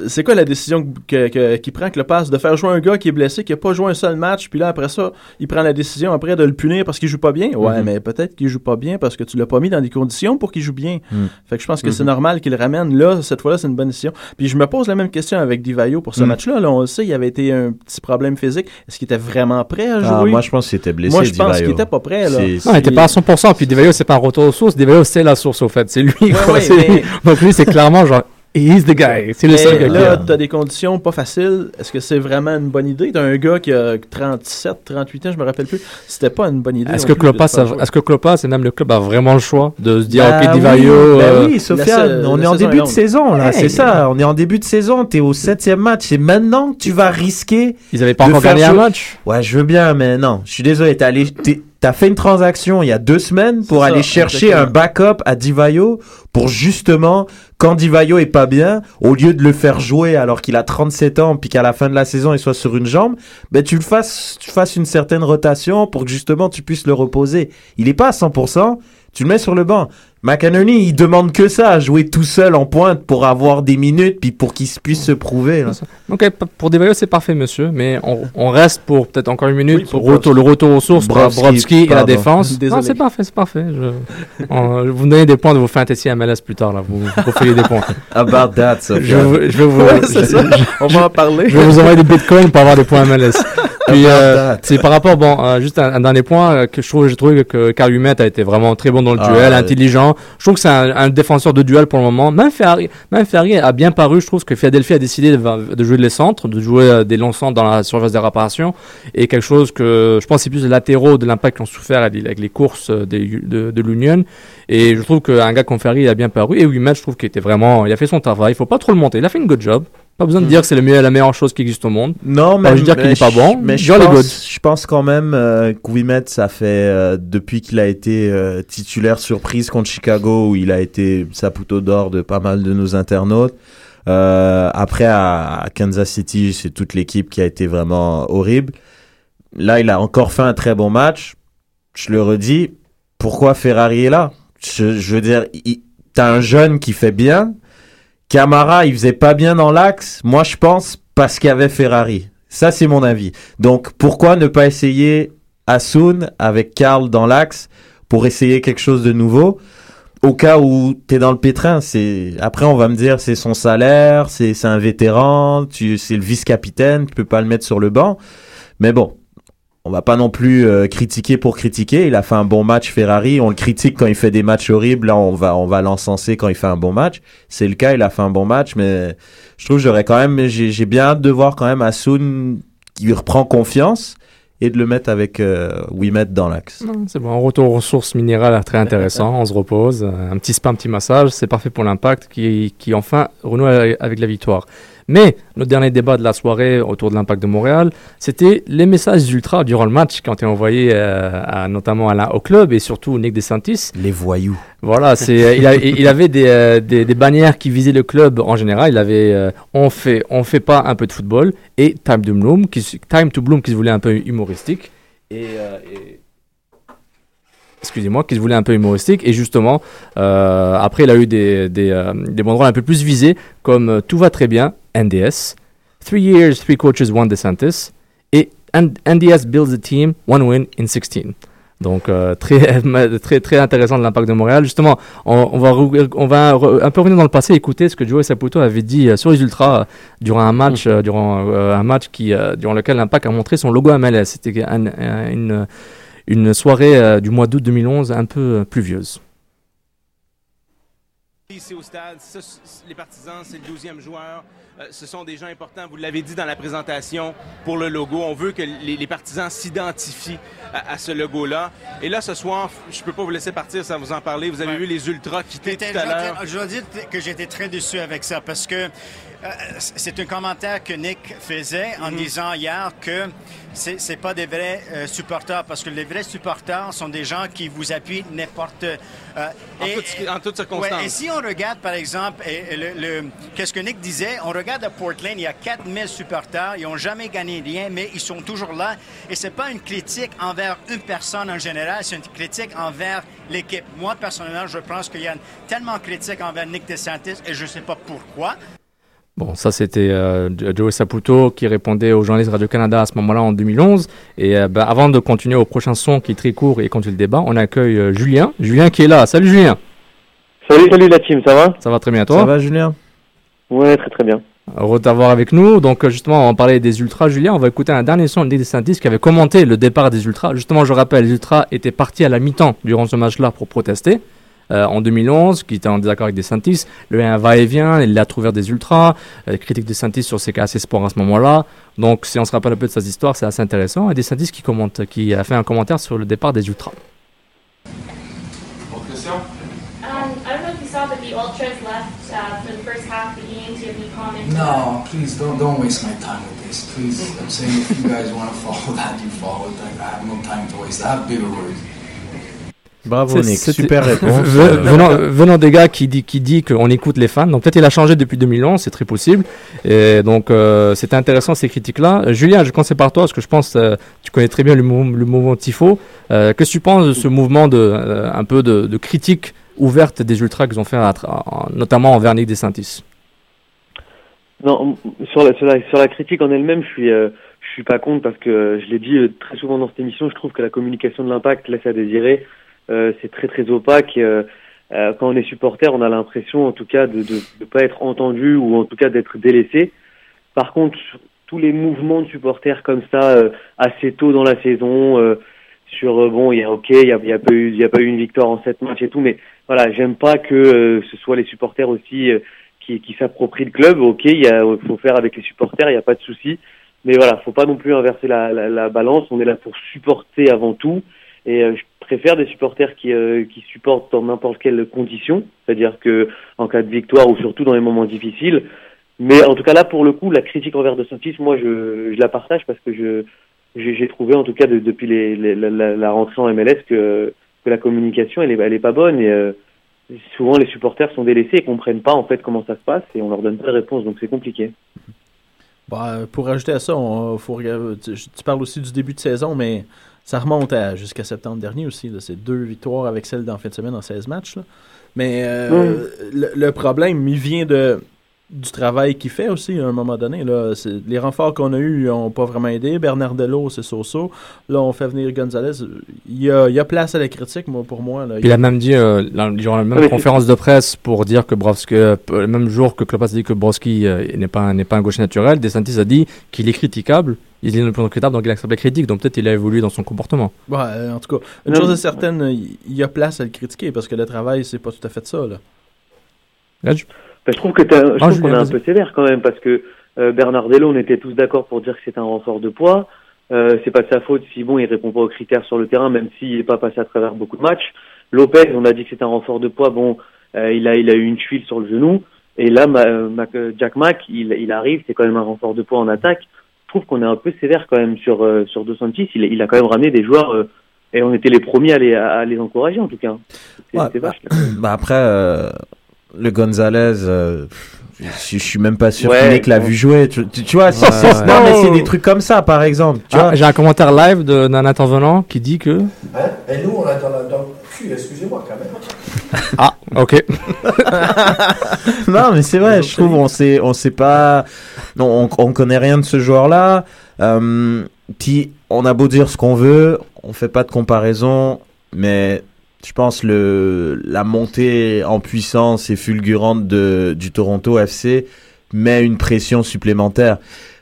C'est quoi la décision que, que- qu'il prend passe de faire jouer un gars qui est blessé, qui a pas joué un seul match, puis là après ça, il prend la décision après de le punir parce qu'il joue pas bien. Ouais, Mhm. mais peut-être qu'il joue pas bien parce que tu l'as pas mis dans des conditions pour qu'il joue bien. Mhm. Fait que je pense que c'est Mhm. normal qu'il le ramène là. Cette fois-là, c'est une bonne décision. Puis je me pose la même question avec Divayo pour ce match-là. Là, on le sait, il avait été un petit problème physique. Est-ce qu'il était vraiment prêt à jouer? Ah, moi, je pense qu'il était blessé. Moi, je pense Divayo. qu'il était pas prêt. Là. Non, il était pas à 100%, puis Devayo, c'est pas un retour aux sources, Devayo, c'est la source, au fait. C'est lui, quoi. ouais, c'est mais- lui. Donc lui, c'est clairement genre, he's the guy. C'est le seul gars là, tu as des conditions pas faciles. Est-ce que c'est vraiment une bonne idée? T'as un gars qui a 37, 38 ans, je me rappelle plus. C'était pas une bonne idée. Est-ce que Klopas, est-ce que Klopas et même le club a vraiment le choix de se dire, Bah ok, oui, Divayo, bah euh, oui, Sofiane, on est en début de saison, là, c'est ça. On est en début de saison, t'es au septième match. C'est maintenant que tu vas risquer. ils avaient pas encore gagné un match. Ouais, je veux bien, mais non. Je suis désolé, t'es allé, t'as fait une transaction il y a deux semaines pour ça, aller chercher exactement. un backup à Divayo pour justement, quand Divayo est pas bien, au lieu de le faire jouer alors qu'il a 37 ans puis qu'à la fin de la saison il soit sur une jambe, ben tu le fasses, tu fasses une certaine rotation pour que justement tu puisses le reposer. Il est pas à 100%, tu le mets sur le banc. McInerney, il demande que ça, jouer tout seul en pointe pour avoir des minutes puis pour qu'il puisse se prouver. là. P- pour Devayo, c'est parfait, monsieur, mais on, on reste pour peut-être encore une minute Oui, pour pour retour- le retour aux sources pour Brovski, Brovski et la défense. Désolé. Non, c'est parfait, c'est parfait. Je, on- vous donner des points de vos fantasy MLS plus tard, là. Vous, vous profilez des points. About that, Je, Sofiane. vous- je vais vous, Ouais, je- c'est ça. je- On va en parler. je vais vous envoyer des bitcoins pour avoir des points MLS. Puis, euh, c'est par rapport, bon, euh, juste un, un dernier point euh, que je trouve, j'ai trouvé que Carl Humet a été vraiment très bon dans le Ah, duel, ouais. intelligent. Je trouve que c'est un, un défenseur de duel pour le moment. Même Ferrari, même Ferrari a bien paru. Je trouve que Philadelphie a décidé de, de jouer les centres, de jouer des longs centres dans la surface des réparations, et quelque chose que je pense c'est plus les latéraux de l'impact qui ont souffert avec les, courses des- de, de l'Union. Et je trouve qu'un gars comme Ferrari a bien paru. Et Humet, je trouve qu'il était vraiment, il a fait son travail. Il faut pas trop le monter. Il a fait une good job. Pas besoin de dire que c'est la meilleure chose qui existe au monde. Non, mais Pas dire qu'il mais est pas bon, Mais je pense, je pense quand même euh, que Ouimet, ça fait euh, depuis qu'il a été euh, titulaire surprise contre Chicago, où il a été saputo d'or de pas mal de nos internautes. Euh, après, à, à Kansas City, c'est toute l'équipe qui a été vraiment horrible. Là, il a encore fait un très bon match. Je le redis, pourquoi Ferrari est là? Je, je veux dire, t'as un jeune qui fait bien. Camara, il faisait pas bien dans l'axe. Moi, je pense parce qu'il y avait Ferrari. Ça, c'est mon avis. Donc, pourquoi ne pas essayer Asun avec Karl dans l'axe pour essayer quelque chose de nouveau? Au cas où t'es dans le pétrin, c'est après on va me dire c'est son salaire, c'est c'est un vétéran, tu c'est le vice-capitaine, tu peux pas le mettre sur le banc. Mais bon, on va pas non plus euh, critiquer pour critiquer. Il a fait un bon match Ferrari. On le critique quand il fait des matchs horribles. Là, on va on va l'encenser quand il fait un bon match. C'est le cas. Il a fait un bon match, mais je trouve que j'aurais quand même j'ai bien hâte de voir quand même Asun qui reprend confiance et de le mettre avec euh, Wimet dans l'axe. C'est bon, un retour aux sources minérales très intéressant. On se repose, un petit spa, un petit massage, c'est parfait pour l'impact qui, qui enfin renoue avec la victoire. Mais notre dernier débat de la soirée autour de l'impact de Montréal, c'était les messages ultra durant le match qui ont été envoyés euh, à, notamment Alain au club et surtout Nick DeSantis. Les voyous. Voilà, c'est euh, il, avait des, euh, des, des bannières qui visaient le club en général. Il avait euh, on fait on fait pas un peu de football et Time to Bloom qui se- Time to Bloom qui se voulait un peu humoristique et, et- excusez-moi qui se voulait un peu humoristique et justement euh, après il a eu des des, euh, des banderoles un peu plus visées comme tout va très bien NDS three years three coaches one DeSantis et NDS builds a team one win in 16 donc euh, très, très très intéressant de l'impact de Montréal. Justement, on, on va on va un peu revenir dans le passé, écouter ce que Joey Saputo avait dit euh, sur les Ultras euh, durant un match euh, durant un match qui durant lequel l'impact a montré son logo MLS. C'était un- un- une une soirée du mois d'août 2011 un peu pluvieuse. Ici au stade, ça, c- les partisans, c'est le 12e joueur. Euh, ce sont des gens importants, vous l'avez dit dans la présentation, pour le logo. On veut que les, les partisans s'identifient à, à ce logo-là. Et là, ce soir, je peux pas vous laisser partir sans vous en parler. Vous avez vu les Ultras quitter tout à l'heure. Je dois dire que j'étais très déçu avec ça parce que c'est un commentaire que Nick faisait en Mhm. disant hier que c'est c'est pas des vrais euh, supporters parce que les vrais supporters sont des gens qui vous appuient n'importe euh, En toutes- en toutes circonstances. Ouais, et si on regarde par exemple et- et le, le- qu'est-ce que Nick disait, on regarde à Portland, il y a 4000 supporters, ils ont jamais gagné rien, mais ils sont toujours là. Et c'est pas une critique envers une personne en général, c'est une critique envers l'équipe. Moi personnellement, je pense qu'il y a tellement de critiques envers Nick DeSantis et je sais pas pourquoi. Bon, ça c'était euh, Joe Saputo qui répondait aux journalistes Radio-Canada à ce moment-là en 2011. Et euh, bah, avant de continuer au prochain son qui est très court et continuer le débat, on accueille euh, Julien. Julien qui est là. Salut Julien. Salut, salut la team, ça va? Ça va très bien toi? Ça va, Julien? Ouais, très très bien. Heureux de t'avoir avec nous. Donc euh, justement, on parlait des Ultras, Julien. On va écouter un dernier son de Nick DeSantis qui avait commenté le départ des Ultras. Justement, je rappelle, les Ultras étaient partis à la mi-temps durant ce match-là pour protester. Euh, en 2011, qui était en désaccord avec DeSantis, le un va-et-vient, il a trouvé des Ultras, euh, critique de DeSantis sur ses cas assez sport à ce moment-là. Donc, si on se rappelle un peu de cette histoire, c'est assez intéressant. Et DeSantis qui commente, qui a fait un commentaire sur le départ des Ultras. Um, I don't know if you saw, but the ultras left uh, for the first half of the game. Do you have any comments? No, please don't don't waste my time with this. Please, I'm saying if you guys want to follow that, you follow it. Like, I have no time to waste. I have bigger worries. Bravo C'est- Nick, super réponse. Ve- venant, venant des gars qui dit, qui dit qu'on écoute les fans, donc peut-être il a changé depuis 2011, c'est très possible. Et donc euh, c'était intéressant ces critiques-là. Euh, Julien, je commence par toi parce que je pense euh, tu connais très bien le, mou- le mouvement Tifo. Euh, Qu'est-ce que tu penses de ce mouvement de euh, un peu de, de critique ouverte des ultras qu'ils ont fait, à tra- en- notamment envers Nick DeSantis? Non, sur la, sur la, sur la critique en elle-même, je suis, euh, je suis pas contre parce que je l'ai dit très souvent dans cette émission, je trouve que la communication de l'impact laisse à désirer. Euh, c'est très très opaque. euh, euh, quand on est supporter, on a l'impression en tout cas de ne pas être entendu ou en tout cas d'être délaissé. Par contre, tous les mouvements de supporters comme ça, assez tôt dans la saison, sur bon, il y a ok, il y a, y a pas eu, il y a pas eu une victoire en sept matchs et tout, mais voilà, j'aime pas que euh, ce soit les supporters aussi euh, qui, qui s'approprient le club. Ok, il faut faire avec les supporters, il n'y a pas de souci, mais voilà, faut pas non plus inverser la, la, la balance. On est là pour supporter avant tout, et euh, je préfère des supporters qui, euh, qui supportent dans n'importe quelle condition, c'est-à-dire que en cas de victoire ou surtout dans les moments difficiles. Mais en tout cas là, pour le coup, la critique envers De Santis, moi, je, je la partage parce que je j'ai trouvé en tout cas de- depuis les, la, rentrée en MLS que que la communication elle est elle est pas bonne et euh, souvent les supporters sont délaissés et comprennent pas en fait comment ça se passe et on leur donne pas de réponse donc c'est compliqué. Bah, pour ajouter à ça, on, faut tu, tu parles aussi du début de saison, mais ça remonte à jusqu'à septembre dernier aussi. là. C'est deux victoires avec celle d'en fin de semaine en 16 matchs. là. Mais euh, le, le problème, il vient de du travail qu'il fait aussi à un moment donné. Là. Les renforts qu'on a eus n'ont pas vraiment aidé. Bernardello, c'est so-so. Là, on fait venir Gonzalez. Il y a, il y a place à la critique, moi, pour moi. Là. Il a même dit, euh, durant la même conférence de presse, pour dire que Brovski, euh, le même jour que Klopp a dit que Broski euh, n'est pas, n'est pas un gaucher naturel, DeSantis a dit qu'il est critiquable, il est le plus critiquable, donc il accepte la critique, donc peut-être il a évolué dans son comportement. Ouais, euh, en tout cas, une Non, chose est certaine, il il y a place à le critiquer parce que le travail, c'est pas tout à fait ça. Là. Là, je- Ben, je trouve que je Ah, trouve qu'on est un peu sévère quand même parce que euh, Bernardello, on était tous d'accord pour dire que c'est un renfort de poids. Euh, c'est pas de sa faute si bon il répond pas aux critères sur le terrain, même s'il n'est pas passé à travers beaucoup de matchs. Lopez, on a dit que c'est un renfort de poids. Bon, euh, il a il a eu une cheville sur le genou. Et là, Ma- euh, Mac- euh, Jack Mack, il, il arrive, c'est quand même un renfort de poids en attaque. Je trouve qu'on est un peu sévère quand même sur euh, sur Dos Santis. Il, il a quand même ramené des joueurs et on était les premiers à les à, les encourager en tout cas. Ouais, bah, vache. bah après, euh, le Gonzalez, euh, je, je suis même pas sûr Ouais, que Nick l'a vu jouer. Tu, tu- tu vois, Ouais, ouais. non, mais c'est des trucs comme ça, par exemple. Tu Ah, vois. J'ai un commentaire live de- d'un intervenant qui dit que... Hein? Et nous, on attend la dans le cul, excusez-moi quand même. Ah, ok. non, mais c'est vrai, je trouve, on sait, on sait pas, non, on, on connaît rien de ce joueur-là. Euh, puis, on a beau dire ce qu'on veut, on fait pas de comparaison, mais je pense le la montée en puissance et fulgurante de du Toronto FC met une pression supplémentaire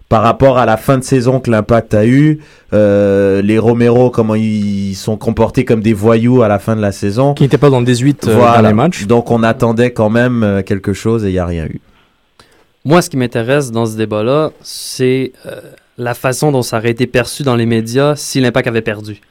par rapport à la fin de saison que l'Impact a eu, euh, les Romero comment ils sont comportés comme des voyous à la fin de la saison, Qui n'était pas dans le 18 euh, Voilà. dans les matchs. Donc on attendait quand même euh, quelque chose et il n'y a rien eu. Moi, ce qui m'intéresse dans ce débat-là, c'est euh, la façon dont ça aurait été perçu dans les médias si l'Impact avait perdu.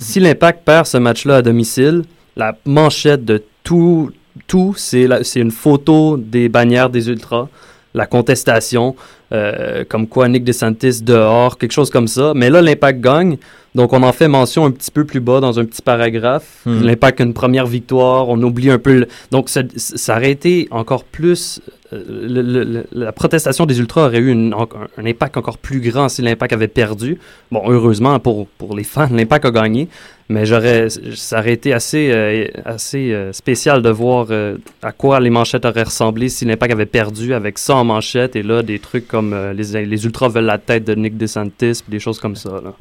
Si l'Impact perd ce match-là à domicile, la manchette de tout, tout c'est une photo des bannières des Ultras. la contestation, euh, comme quoi Nick DeSantis dehors, quelque chose comme ça. Mais là, l'impact gagne. Donc, on en fait mention un petit peu plus bas dans un petit paragraphe. Hmm. L'impact a une première victoire. On oublie un peu. le- Donc, ça, ça aurait été encore plus. euh, le- le- le- la protestation des Ultras aurait eu une- un, un impact encore plus grand si l'impact avait perdu. Bon, heureusement pour, pour les fans, l'impact a gagné. Mais j'aurais, ça aurait été assez, euh, assez euh, spécial de voir à quoi les manchettes auraient ressemblé si l'impact avait perdu avec ça en manchette et là des trucs comme les, les Ultras veulent la tête de Nick DeSantis des choses comme ça. Là.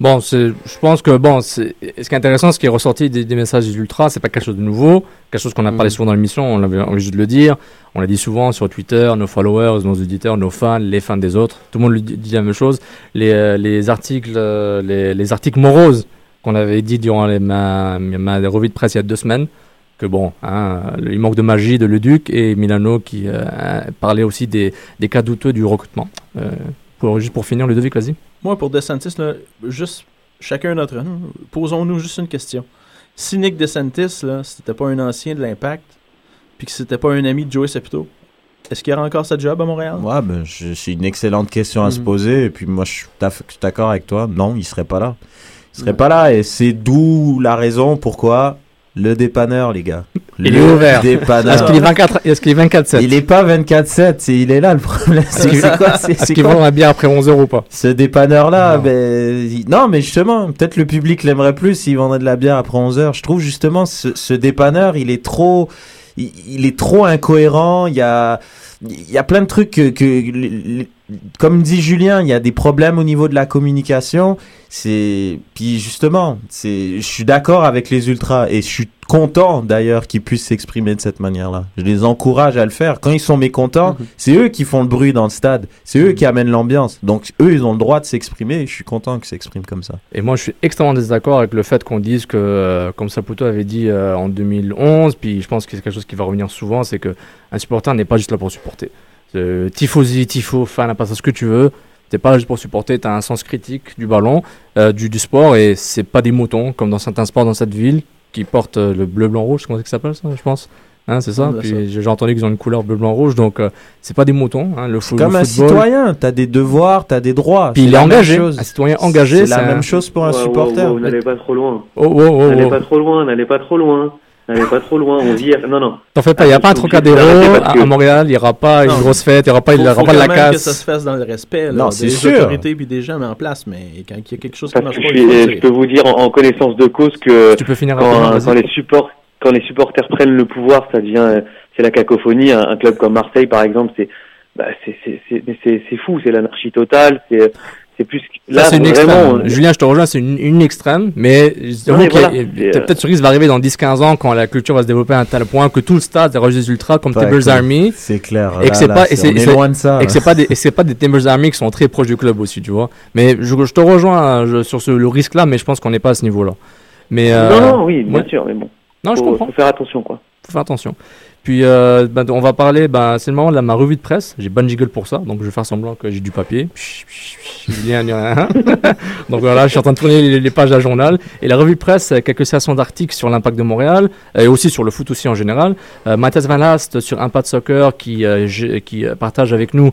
Bon, c'est- je pense que bon, c'est- ce qui est intéressant, ce qui est ressorti des, des messages des ultras, c'est pas quelque chose de nouveau, quelque chose qu'on a parlé Mhm. souvent dans l'émission, on avait envie juste de le dire, on l'a dit souvent sur Twitter, nos followers, nos auditeurs, nos fans, les fans des autres, tout le monde dit la même chose. Les, euh, les articles, euh, les, les articles moroses qu'on avait dit durant les, ma, ma revue de presse il y a deux semaines, que bon, hein, il manque de magie de Leduc et Milano qui euh, parlait aussi des, des cas douteux du recrutement. Euh, pour, juste pour finir, Ludovic, vas-y. Moi, pour DeSantis, là, juste chacun d'entre nous, posons-nous juste une question. Si Nick DeSantis, là, c'était pas un ancien de l'Impact, puis que c'était pas un ami de Joey Saputo, est-ce qu'il y aura encore sa job à Montréal? Ouais, ben, c'est une excellente question à se Mhm. poser. Et puis moi, je suis taf- je suis d'accord avec toi. Non, il serait pas là. Il serait pas là. Et c'est d'où la raison pourquoi le dépanneur, les gars. Il Le est ouvert. Dépanneur. Est-ce qu'il est 24 est-ce qu'il est 24-7 Il est pas 24-7. c'est- Il est là le problème. C'est quoi Est-ce qu'ils la bière après 11 heures ou pas? Ce dépanneur-là, ben, il- non, mais justement, peut-être le public l'aimerait plus s'il vendrait de la bière après 11 heures. Je trouve justement ce, ce dépanneur, il est trop, il, il est trop incohérent. Il y a, il y a plein de trucs que, comme dit Julien, il y a des problèmes au niveau de la communication. C'est, puis justement, c'est, je suis d'accord avec les ultras et je suis content d'ailleurs qu'ils puissent s'exprimer de cette manière-là. Je les encourage à le faire. Quand ils sont mécontents, c'est eux qui font le bruit dans le stade. C'est eux qui amènent l'ambiance. Donc eux, ils ont le droit de s'exprimer et je suis content qu'ils s'expriment comme ça. Et moi, je suis extrêmement désaccord avec le fait qu'on dise que, euh, comme Saputo avait dit euh, en 2011, puis je pense que c'est quelque chose qui va revenir souvent, c'est que un supporter n'est pas juste là pour supporter. Euh, tifosi, tifo, fan, pas ce que tu veux. T'es pas là juste pour supporter, t'as un sens critique du ballon, euh, du, du sport, et c'est pas des moutons, comme dans certains sports dans cette ville, qui portent euh, le bleu, blanc, rouge, comment ça s'appelle ça, je pense? Hein, c'est ça? Puis ça. j'ai entendu qu'ils ont une couleur bleu, blanc, rouge, donc euh, c'est pas des moutons. Hein, le, fo- Comme le un football. citoyen, t'as des devoirs, t'as des droits. Puis il est engagé. Un citoyen engagé, C'est la un- même chose pour un Ouais, ouais, supporter. ouais, n'allez pas trop loin. Oh, oh, oh, N'allez oh. pas trop loin, n'allez pas trop loin. N'allez pas trop loin, on vire. Non, non. T'en fais pas, il n'y a pas un Trocadéro à, que- à Montréal, il n'y aura pas une grosse fête, il n'y aura pas, il y Faut- aura faut pas de la même que casse. ça se fasse dans le respect là, Non, des c'est sûr. autorités puis des gens mais en place. Mais quand il y a quelque chose qui marche pas, je, peux vous dire en, en connaissance de cause que Tu peux finir rapidement, quand, les support, quand les supporters prennent le pouvoir, ça devient c'est la cacophonie. Un, un club comme Marseille, par exemple, c'est bah, c'est fou, c'est l'anarchie totale. C'est c'est plus que- Ça, là c'est une vraiment. extrême. on- Julien, je te rejoins, c'est une, une extrême, mais j'avoue mais qu'il y a- voilà, euh, peut-être ce risque va arriver dans 10-15 ans quand la culture va se développer à un tel point que tout le stade des ultras comme Pas Timbers Army. C'est clair. Et que Là, c'est là, pas, et c'est- c'est, on est c'est- loin de ça. et que c'est pas des, et c'est pas des Timbers Army qui sont très proches du club aussi, tu vois. Mais je, je te rejoins je- sur ce, le risque-là, mais je pense qu'on n'est pas à ce niveau-là. Mais, euh, Non, non, oui, bien ouais. sûr, mais bon. Non, je faut, comprends. faut faire attention, quoi. faut faire attention. Puis euh, ben, on va parler, ben, c'est le moment de ma revue de presse. J'ai bonne jiggle pour ça, donc je vais faire semblant que j'ai du papier. Un. donc voilà, je suis en train de tourner les, pages d'un journal. Et la revue de presse, euh, quelques sections d'articles sur l'impact de Montréal, euh, et aussi sur le foot aussi en général. Euh, Mathias Van Last sur Impact Soccer qui, euh, qui partage avec nous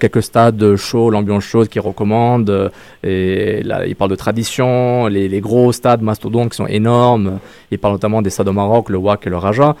quelques stades chauds, l'ambiance chaude qu'il recommande. et là, il parle de tradition, les, gros stades mastodontes qui sont énormes. Il parle notamment des stades au Maroc, le WAC et le Raja.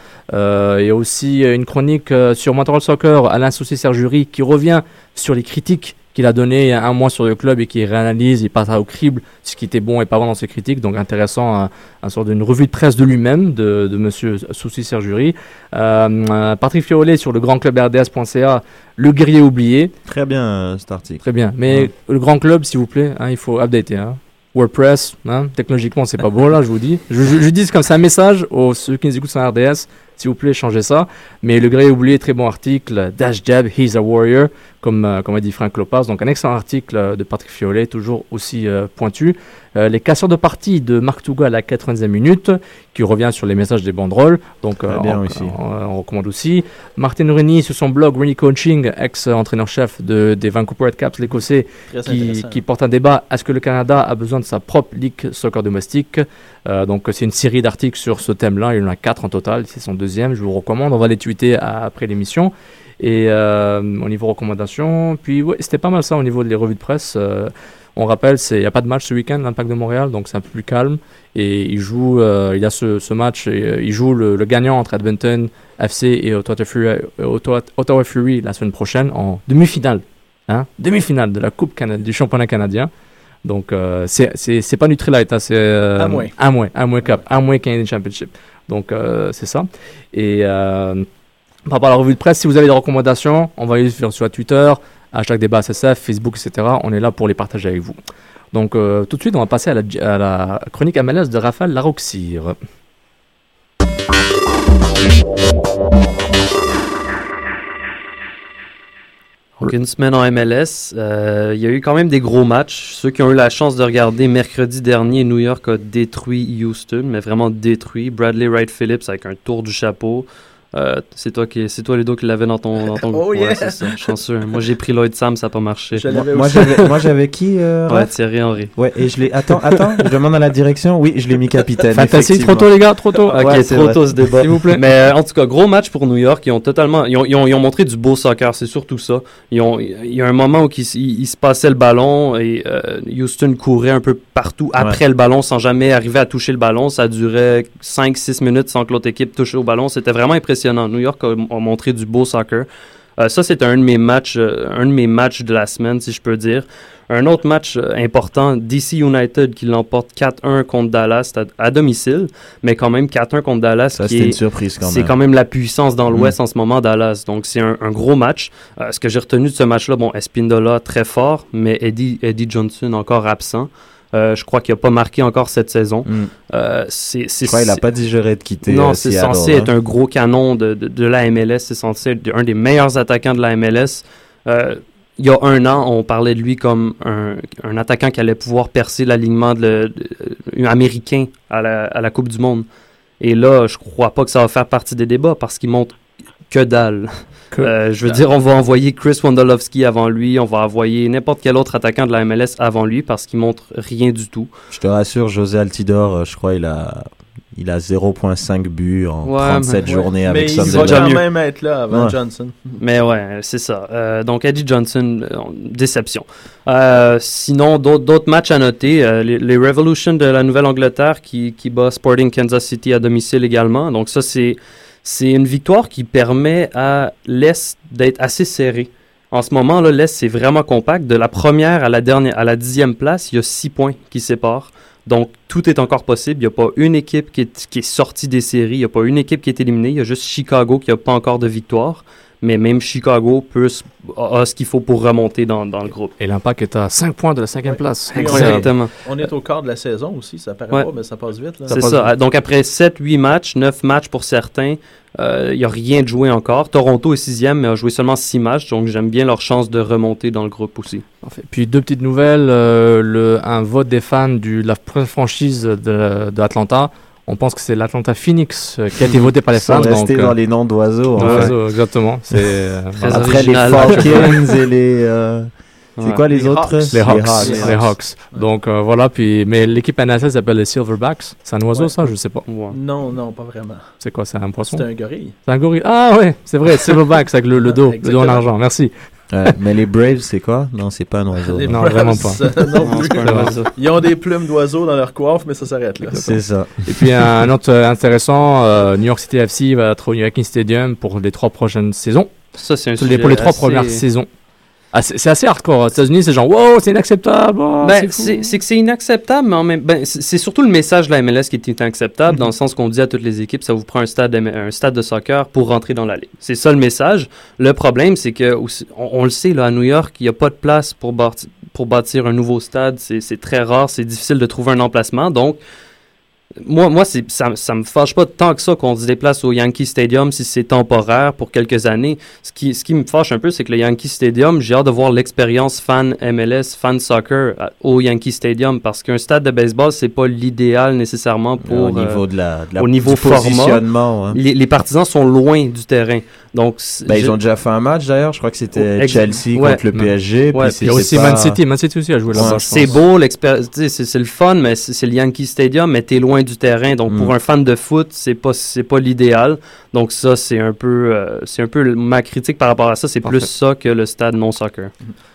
Aussi euh, une chronique euh, sur Montreal Soccer, Alain Soucy-Serjury, qui revient sur les critiques qu'il a données il y a un mois sur le club et qui réanalyse, il passe au crible ce qui était bon et pas bon dans ses critiques. Donc intéressant, un, un sort d'une revue de presse de lui-même, de, de Monsieur Soucy-Serjury. Euh, euh, Patrick Fiolet sur le grand club RDS.ca, le guerrier oublié. Très bien euh, cet article. Très bien. Mais le grand club, s'il vous plaît, hein, il faut updater. Hein. WordPress, hein, technologiquement, c'est pas beau là, je vous dis. Je, je, je dis comme c'est un message aux ceux qui nous écoutent sur RDS, s'il vous plaît, changez ça. Mais le Grey oublié, très bon article. Dash Jab, He's a Warrior, comme, euh, comme a dit Frank Lopas. Donc un excellent article euh, de Patrick Fiolet, toujours aussi euh, pointu. Euh, les casseurs de partie de Marc Touga à la 90e minute, qui revient sur les messages des banderoles. Donc Très euh, bien on, aussi. on- on recommande aussi. Martin Rennie sur son blog Rennie Coaching, ex-entraîneur-chef de, des Vancouver Redcaps, l'écossais, Très qui, porte un débat. Est-ce que le Canada a besoin de sa propre ligue soccer domestique? Euh, Donc c'est une série d'articles sur ce thème-là. Il y en a quatre en total. C'est son deuxième. Je vous recommande. On va les tweeter à- après l'émission. Et euh, au niveau recommandations, puis ouais, c'était pas mal ça au niveau des revues de presse. Euh, on rappelle, il n'y a pas de match ce week-end, l'Impact de Montréal, donc c'est un peu plus calme. Et il joue, euh, il y a ce, ce match, et, euh, il joue le, le gagnant entre Edmonton FC et Ottawa Fury, Ottawa, Ottawa Fury la semaine prochaine en demi-finale. Hein? Demi-finale de la Coupe du championnat canadien. Donc, euh, c'est- pas Nutrilite, hein, c'est Un moins. Un moins, un moins Cup, un moins Canadian Championship. Donc, euh, c'est ça. Et euh, par rapport à la revue de presse, si vous avez des recommandations, envoyez sur, sur Twitter, hashtag débat SSF, Facebook, etc. On est là pour les partager avec vous. Donc, euh, tout de suite, on va passer à la, à la chronique MLS de Raphaël Laroxir. Donc, une semaine en MLS. Euh, il y a eu quand même des gros matchs. Ceux qui ont eu la chance de regarder mercredi dernier, New York a détruit Houston, mais vraiment détruit. Bradley Wright Phillips avec un tour du chapeau. Euh, c'est toi qui c'est toi Ludo qui l'avais dans ton dans ton Oh, ouais, yeah. c'est ça chanceux moi j'ai pris Lloyd Sam ça n'a pas marché Moi, j'avais, qui euh, ouais Thierry Henry Ouais, et je l'ai. Attends, attends, je demande à la direction. Oui, je l'ai mis capitaine. Fantasy, effectivement. trop tôt, les gars, trop tôt. Ok, Ouais, trop vrai. tôt ce débat. S'il vous plaît. Mais euh, en tout cas, gros match pour New York. Ils ont totalement, ils ont, ils ont, ils ont montré du beau soccer. C'est surtout ça. Ils ont, il y a un moment où ils, s- ils- ils se passaient le ballon et euh, Houston courait un peu partout après le ballon sans jamais arriver à toucher le ballon. Ça durait 5-6 minutes sans que l'autre équipe touche au ballon. C'était vraiment impressionnant. New York a, a montré du beau soccer. Euh, ça, c'est un de mes matchs, euh, un de mes matchs de la semaine, si je peux dire. Un autre match euh, important, DC United qui l'emporte 4-1 contre Dallas à, à domicile, mais quand même 4-1 contre Dallas. Ça, c'était une surprise quand C'est même. quand même la puissance dans l'Ouest Mm. en ce moment, Dallas. Donc, c'est un, un gros match. Ce que j'ai retenu de ce match-là, bon, Espindola très fort, mais Eddie, Eddie Johnson encore absent. Euh, je crois qu'il n'a pas marqué encore cette saison. Mm. Euh, c'est, Je crois qu'il a c'est- pas digéré de quitter. non, euh, c'est censé hein. être un gros canon de, de, de la MLS. C'est censé être un des meilleurs attaquants de la MLS. Euh, il y a un an, on parlait de lui comme un, un attaquant qui allait pouvoir percer l'alignement de, de- américain à la, à la Coupe du Monde. Et là, je crois pas que ça va faire partie des débats parce qu'il montre que dalle. Euh, je veux dire, on va envoyer Chris Wondolowski avant lui, on va envoyer n'importe quel autre attaquant de la MLS avant lui parce qu'il montre rien du tout. Je te rassure, José Altidor, euh, je crois, il a, il a 0.5 buts en Ouais, 37 mais- journées Mais avec il va Sunderland. quand même être là avant Ouais. Johnson. Mais ouais, c'est ça. Euh, donc Eddie Johnson, euh, déception. Euh, sinon, d'autres d'autres matchs à noter. euh, les, les Revolution de la Nouvelle-Angleterre qui, qui bat Sporting Kansas City à domicile également. Donc ça, c'est c'est une victoire qui permet à l'Est d'être assez serré. En ce moment, là, l'Est, c'est vraiment compact. De la première à la dernière, à la dixième place, il y a six points qui séparent. Donc, tout est encore possible. Il n'y a pas une équipe qui est, qui est sortie des séries. Il n'y a pas une équipe qui est éliminée. Il y a juste Chicago qui n'a pas encore de victoire. Mais même Chicago peut, a, a ce qu'il faut pour remonter dans, dans le groupe. Et l'impact est à 5 points de la cinquième place. Est- Incroyable. Exactement. On est au quart de la saison aussi, ça paraît Ouais. pas, mais ça passe vite. Là. C'est ça. Donc, après 7-8 matchs, 9 matchs pour certains, euh, il n'y a rien de joué encore. Toronto est sixième, mais a joué seulement 6 matchs. Donc, j'aime bien leur chance de remonter dans le groupe aussi. Parfait. Puis deux petites nouvelles. euh, le, un vote des fans du, de la première franchise de, de Atlanta. On pense que c'est l'Atlanta Phoenix euh, qui a été voté par les fans. restés donc, dans euh, les noms d'oiseaux. d'oiseaux, exactement. C'est euh. Après les. Falcons et les. euh, C'est Ouais. quoi les, Les autres? Hawks. les Hawks, Les les Hawks. Hawks. Donc euh, voilà. Puis mais l'équipe NSL s'appelle les Silverbacks. C'est un oiseau Ouais. ça, je sais pas. Ouais. Non, non, pas vraiment. C'est quoi? C'est un poisson? C'est un gorille. C'est un gorille. Ah ouais, c'est vrai. Silverbacks avec le, le dos, le dos en argent. Merci. Mais les Braves, c'est quoi? Non, c'est pas un oiseau. Les Non, Braves, vraiment pas. euh, non Non, c'est plus. pas un oiseau. Ils ont des plumes d'oiseaux dans leur coiffe, mais ça s'arrête là. C'est ça. Et puis un autre euh, intéressant, euh, New York City FC va être au New York Stadium pour les trois prochaines saisons. Ça, c'est un Pour les- sujet pour les trois assez- premières saisons. Ah, c'est assez hardcore. Aux États-Unis, c'est genre, wow, c'est inacceptable. oh, Ben, c'est que c'est inacceptable, mais en même ben, c'est surtout le message de la MLS qui est inacceptable, dans le sens qu'on dit à toutes les équipes, ça vous prend un stade, de- un stade de soccer pour rentrer dans la ligue. C'est ça le message. Le problème, c'est que, on, on le sait, là, à New York, il n'y a pas de place pour, bâti- pour bâtir un nouveau stade. C'est c'est très rare, c'est difficile de trouver un emplacement. Donc, moi, moi ça, ça me fâche pas tant que ça qu'on se déplace au Yankee Stadium si c'est temporaire pour quelques années. Ce qui, ce qui me fâche un peu, c'est que le Yankee Stadium, j'ai hâte de voir l'expérience fan MLS, fan soccer à- au Yankee Stadium parce qu'un stade de baseball, c'est pas l'idéal nécessairement pour. au niveau euh, de la, de la- au niveau du format, positionnement. hein. les, les partisans sont loin du terrain. Donc, Ben, ils ont déjà fait un match d'ailleurs. Je crois que c'était Chelsea ouais. contre le PSG. Ouais, puis Il y a c'est aussi pas- Man City. Man City aussi a joué je C'est beau, c'est le fun, mais c'est c'est le Yankee Stadium, mais t'es loin coin du terrain. Donc, pour Mm. un fan de foot, c'est pas, c'est pas l'idéal. Donc, ça, c'est un peu, euh, c'est un peu ma critique par rapport à ça. C'est plus ça que le stade non-soccer.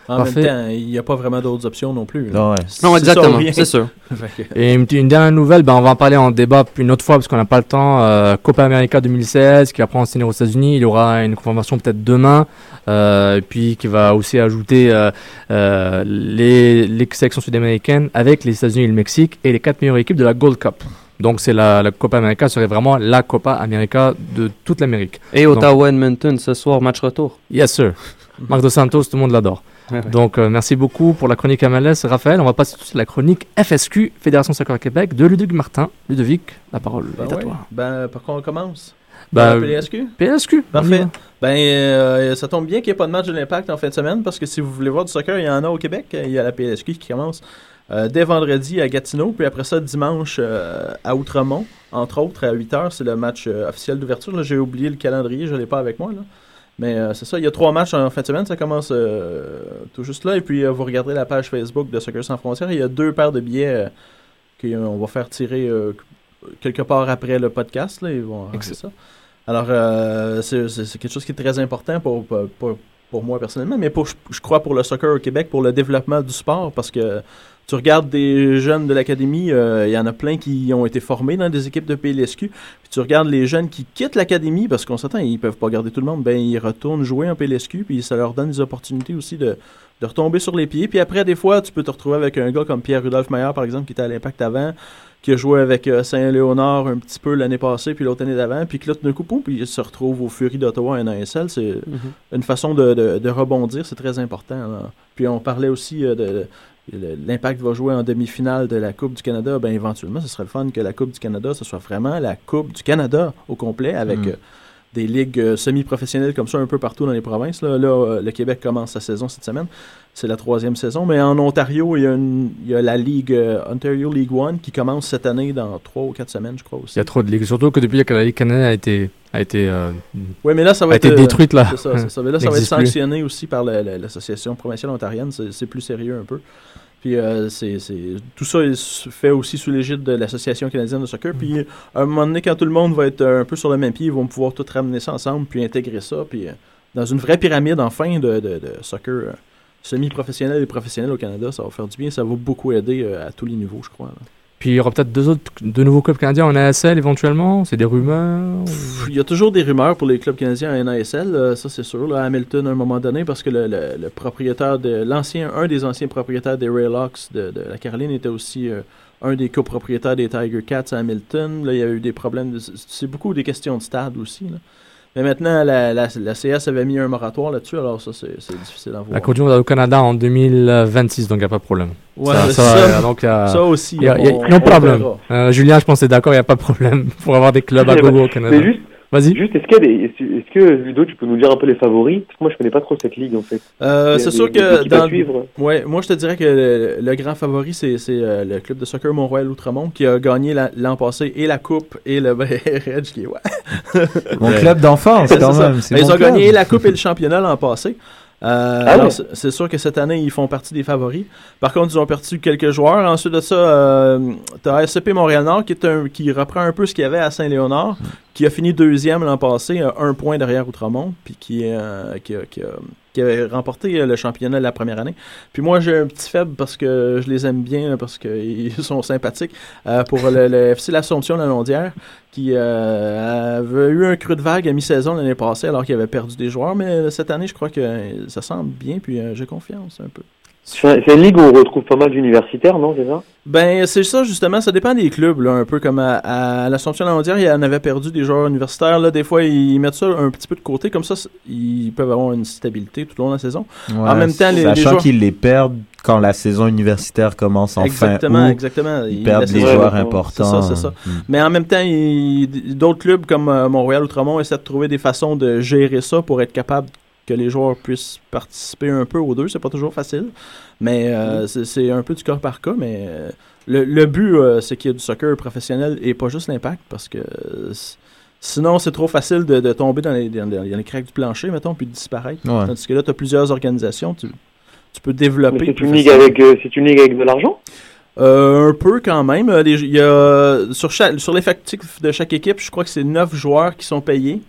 En Parfait. même temps, il n'y a pas vraiment d'autres options non plus. ouais. C'est Non, exactement, c'est sûr. Et une, une dernière nouvelle, ben, on va en parler en débat une autre fois parce qu'on n'a pas le temps. Euh, Copa América 2016 qui va prendre signer aux États-Unis. Il y aura une confirmation peut-être demain. Euh, et puis qui va aussi ajouter euh, euh, les, les sélections sud-américaines avec les États-Unis et le Mexique et les quatre meilleures équipes de la Gold Cup. Donc c'est la, la Copa América serait vraiment la Copa América de toute l'Amérique. Et Ottawa-Edmonton, ce soir, match retour. Yes sir. Marc Dos Santos, tout le monde l'adore. Ouais, ouais. Donc euh, merci beaucoup pour la chronique MLS, Raphaël. On va passer tout de suite à la chronique FSQ, Fédération Soccer Québec, de Ludovic Martin. Ludovic, la parole Ben est à toi. Ben, par contre, on commence? Ben, Par la PLSQ? PLSQ. Parfait. Ben, euh, ça tombe bien qu'il n'y ait pas de match de l'Impact en fin de semaine parce que si vous voulez voir du soccer, il y en a au Québec. Il y a la PLSQ qui commence euh, dès vendredi à Gatineau, puis après ça, dimanche euh, à Outremont, entre autres, à 8h. C'est le match euh, officiel d'ouverture. J'ai oublié le calendrier, je ne l'ai pas avec moi. Là. Mais euh, c'est ça, il y a trois matchs en fin de semaine. Ça commence euh, tout juste là. Et puis, euh, vous regardez la page Facebook de Soccer Sans Frontières. Il y a deux paires de billets qu'on va faire tirer quelque part après le podcast. Là, ils vont ça. Alors, c'est quelque chose qui est très important pour, pour, pour- pour moi personnellement, mais pour, je crois pour le soccer au Québec, pour le développement du sport, parce que tu regardes des jeunes de l'académie, euh, il y en a plein qui ont été formés dans des équipes de PLSQ, puis tu regardes les jeunes qui quittent l'académie, parce qu'on s'attend, ils peuvent pas garder tout le monde, ben ils retournent jouer en PLSQ, puis ça leur donne des opportunités aussi de, de retomber sur les pieds. Puis après, des fois, tu peux te retrouver avec un gars comme Pierre-Rudolph Maillard, par exemple, qui était à l'Impact avant, qui a joué avec euh, Saint-Léonard un petit peu l'année passée, puis l'autre année d'avant, puis que là, tout coup, puis il se retrouve au Fury d'Ottawa en ASL. C'est une façon de, de- de rebondir, c'est très important. là. Puis on parlait aussi euh, de, l'impact va jouer en demi-finale de la Coupe du Canada. Ben éventuellement, ce serait le fun que la Coupe du Canada, ce soit vraiment la Coupe du Canada au complet, avec Mm. Des ligues euh, semi-professionnelles comme ça un peu partout dans les provinces. Là, Là, euh, le Québec commence sa saison cette semaine. C'est la troisième saison. Mais en Ontario, il y a, une- il y a la Ligue euh, Ontario League One qui commence cette année dans trois ou quatre semaines, je crois aussi. Il y a trop de ligues, surtout que depuis que la Ligue canadienne a été, a été, euh, Oui, mais là, ça va être détruite là. C'est ça, c'est ça. Mais là, ça va être plus. sanctionné aussi par la- la- l'association provinciale ontarienne. C'est plus sérieux un peu. Puis euh, c'est tout ça est s- fait aussi sous l'égide de l'association canadienne de soccer. Puis à un moment donné, quand tout le monde va être un peu sur le même pied, ils vont pouvoir tout ramener ça ensemble, puis intégrer ça, puis euh, dans une vraie pyramide enfin de, de- de soccer euh, semi-professionnel et professionnel au Canada, ça va faire du bien. Ça va beaucoup aider à tous les niveaux, je crois. Puis il y aura peut-être deux autres, deux nouveaux clubs canadiens en ASL éventuellement? C'est des rumeurs. Il y a toujours des rumeurs pour les clubs canadiens en NASL, euh, ça c'est sûr. Là, Hamilton, à un moment donné, parce que le, le- propriétaire de l'ancien, un des anciens propriétaires des Raylocks de, de la Caroline était aussi euh, un des copropriétaires des Tiger Cats à Hamilton. Là, il y a eu des problèmes. de- c'est beaucoup des questions de stade aussi. là. Mais maintenant, la, la, la CS avait mis un moratoire là-dessus, alors ça c'est c'est difficile à voir. La Coupe du Monde au Canada en 2026, donc il n'y a pas de problème. Ouais, ça, mais ça, ça- euh, donc, y a- ça aussi, il y a- y a- on- non on problème. Euh, Julien, je pense que c'est d'accord, il n'y a pas de problème pour avoir des clubs à gogo au Canada. Mais juste, Vas-y. juste est-ce qu'il y a des, est-ce est-ce que Ludo, tu peux nous dire un peu les favoris? Parce que moi, je connais pas trop cette ligue en fait. Euh, c'est des- sûr des que dans, suivre. ouais, moi je te dirais que le, le grand favori c'est c'est, euh, le club de soccer Mont-Royal Outremont qui a gagné la- l'an passé et la coupe et le Reg qui est ouais. Mon club d'enfance, C'est quand ça. même, c'est ils ont club. gagné la coupe et le championnat l'an passé. Euh, Ah c'est- sûr que cette année, ils font partie des favoris. Par contre, ils ont perdu quelques joueurs. Ensuite de ça, euh, tu as SCP Montréal-Nord qui, est un, qui reprend un peu ce qu'il y avait à Saint-Léonard, qui a fini deuxième l'an passé, un point derrière Outremont, puis qui, euh, qui, a, qui, a, qui a remporté euh, le championnat la première année. Puis moi, j'ai un petit faible parce que je les aime bien, parce qu'ils sont sympathiques, euh, pour le, FC L'Assomption la Londière, qui euh, avait eu un creux de vague à mi-saison l'année passée, alors qu'il avait perdu des joueurs. Mais cette année, je crois que ça semble bien, puis j'ai confiance un peu. C'est un- c'est une ligue où on retrouve pas mal d'universitaires, non, c'est ça? Ben, c'est ça, justement. Ça dépend des clubs, là, un peu comme à, à l'Assomption Landière, il y en avait perdu des joueurs universitaires. Là, des fois, ils mettent ça un petit peu de côté. Comme ça, ils peuvent avoir une stabilité tout au long de la saison. Ouais, en même temps, les, les sachant joueurs... qu'ils les perdent quand la saison universitaire commence en Exactement, fin août, exactement. Ils Ils perdent les joueurs importants. C'est ça, c'est ça. Mm. Mais en même temps, d'autres clubs comme euh, Montréal Outremont essaient de trouver des façons de gérer ça pour être capable que les joueurs puissent participer un peu aux deux. C'est pas toujours facile, mais euh, c'est- c'est un peu du cas par cas. Mais euh, le, le but, euh, c'est qu'il y ait du soccer professionnel et pas juste l'impact parce que sinon, c'est trop facile de, de tomber dans les, dans, dans les craques du plancher, mettons, puis de disparaître. Ouais. Tandis que là, tu as plusieurs organisations, tu, tu peux développer. C'est une ligue avec, euh, c'est une ligue avec de l'argent? Euh, un peu quand même. Les- y a, sur, chaque, sur l'effectif de chaque équipe, je crois que c'est 9 joueurs qui sont payés.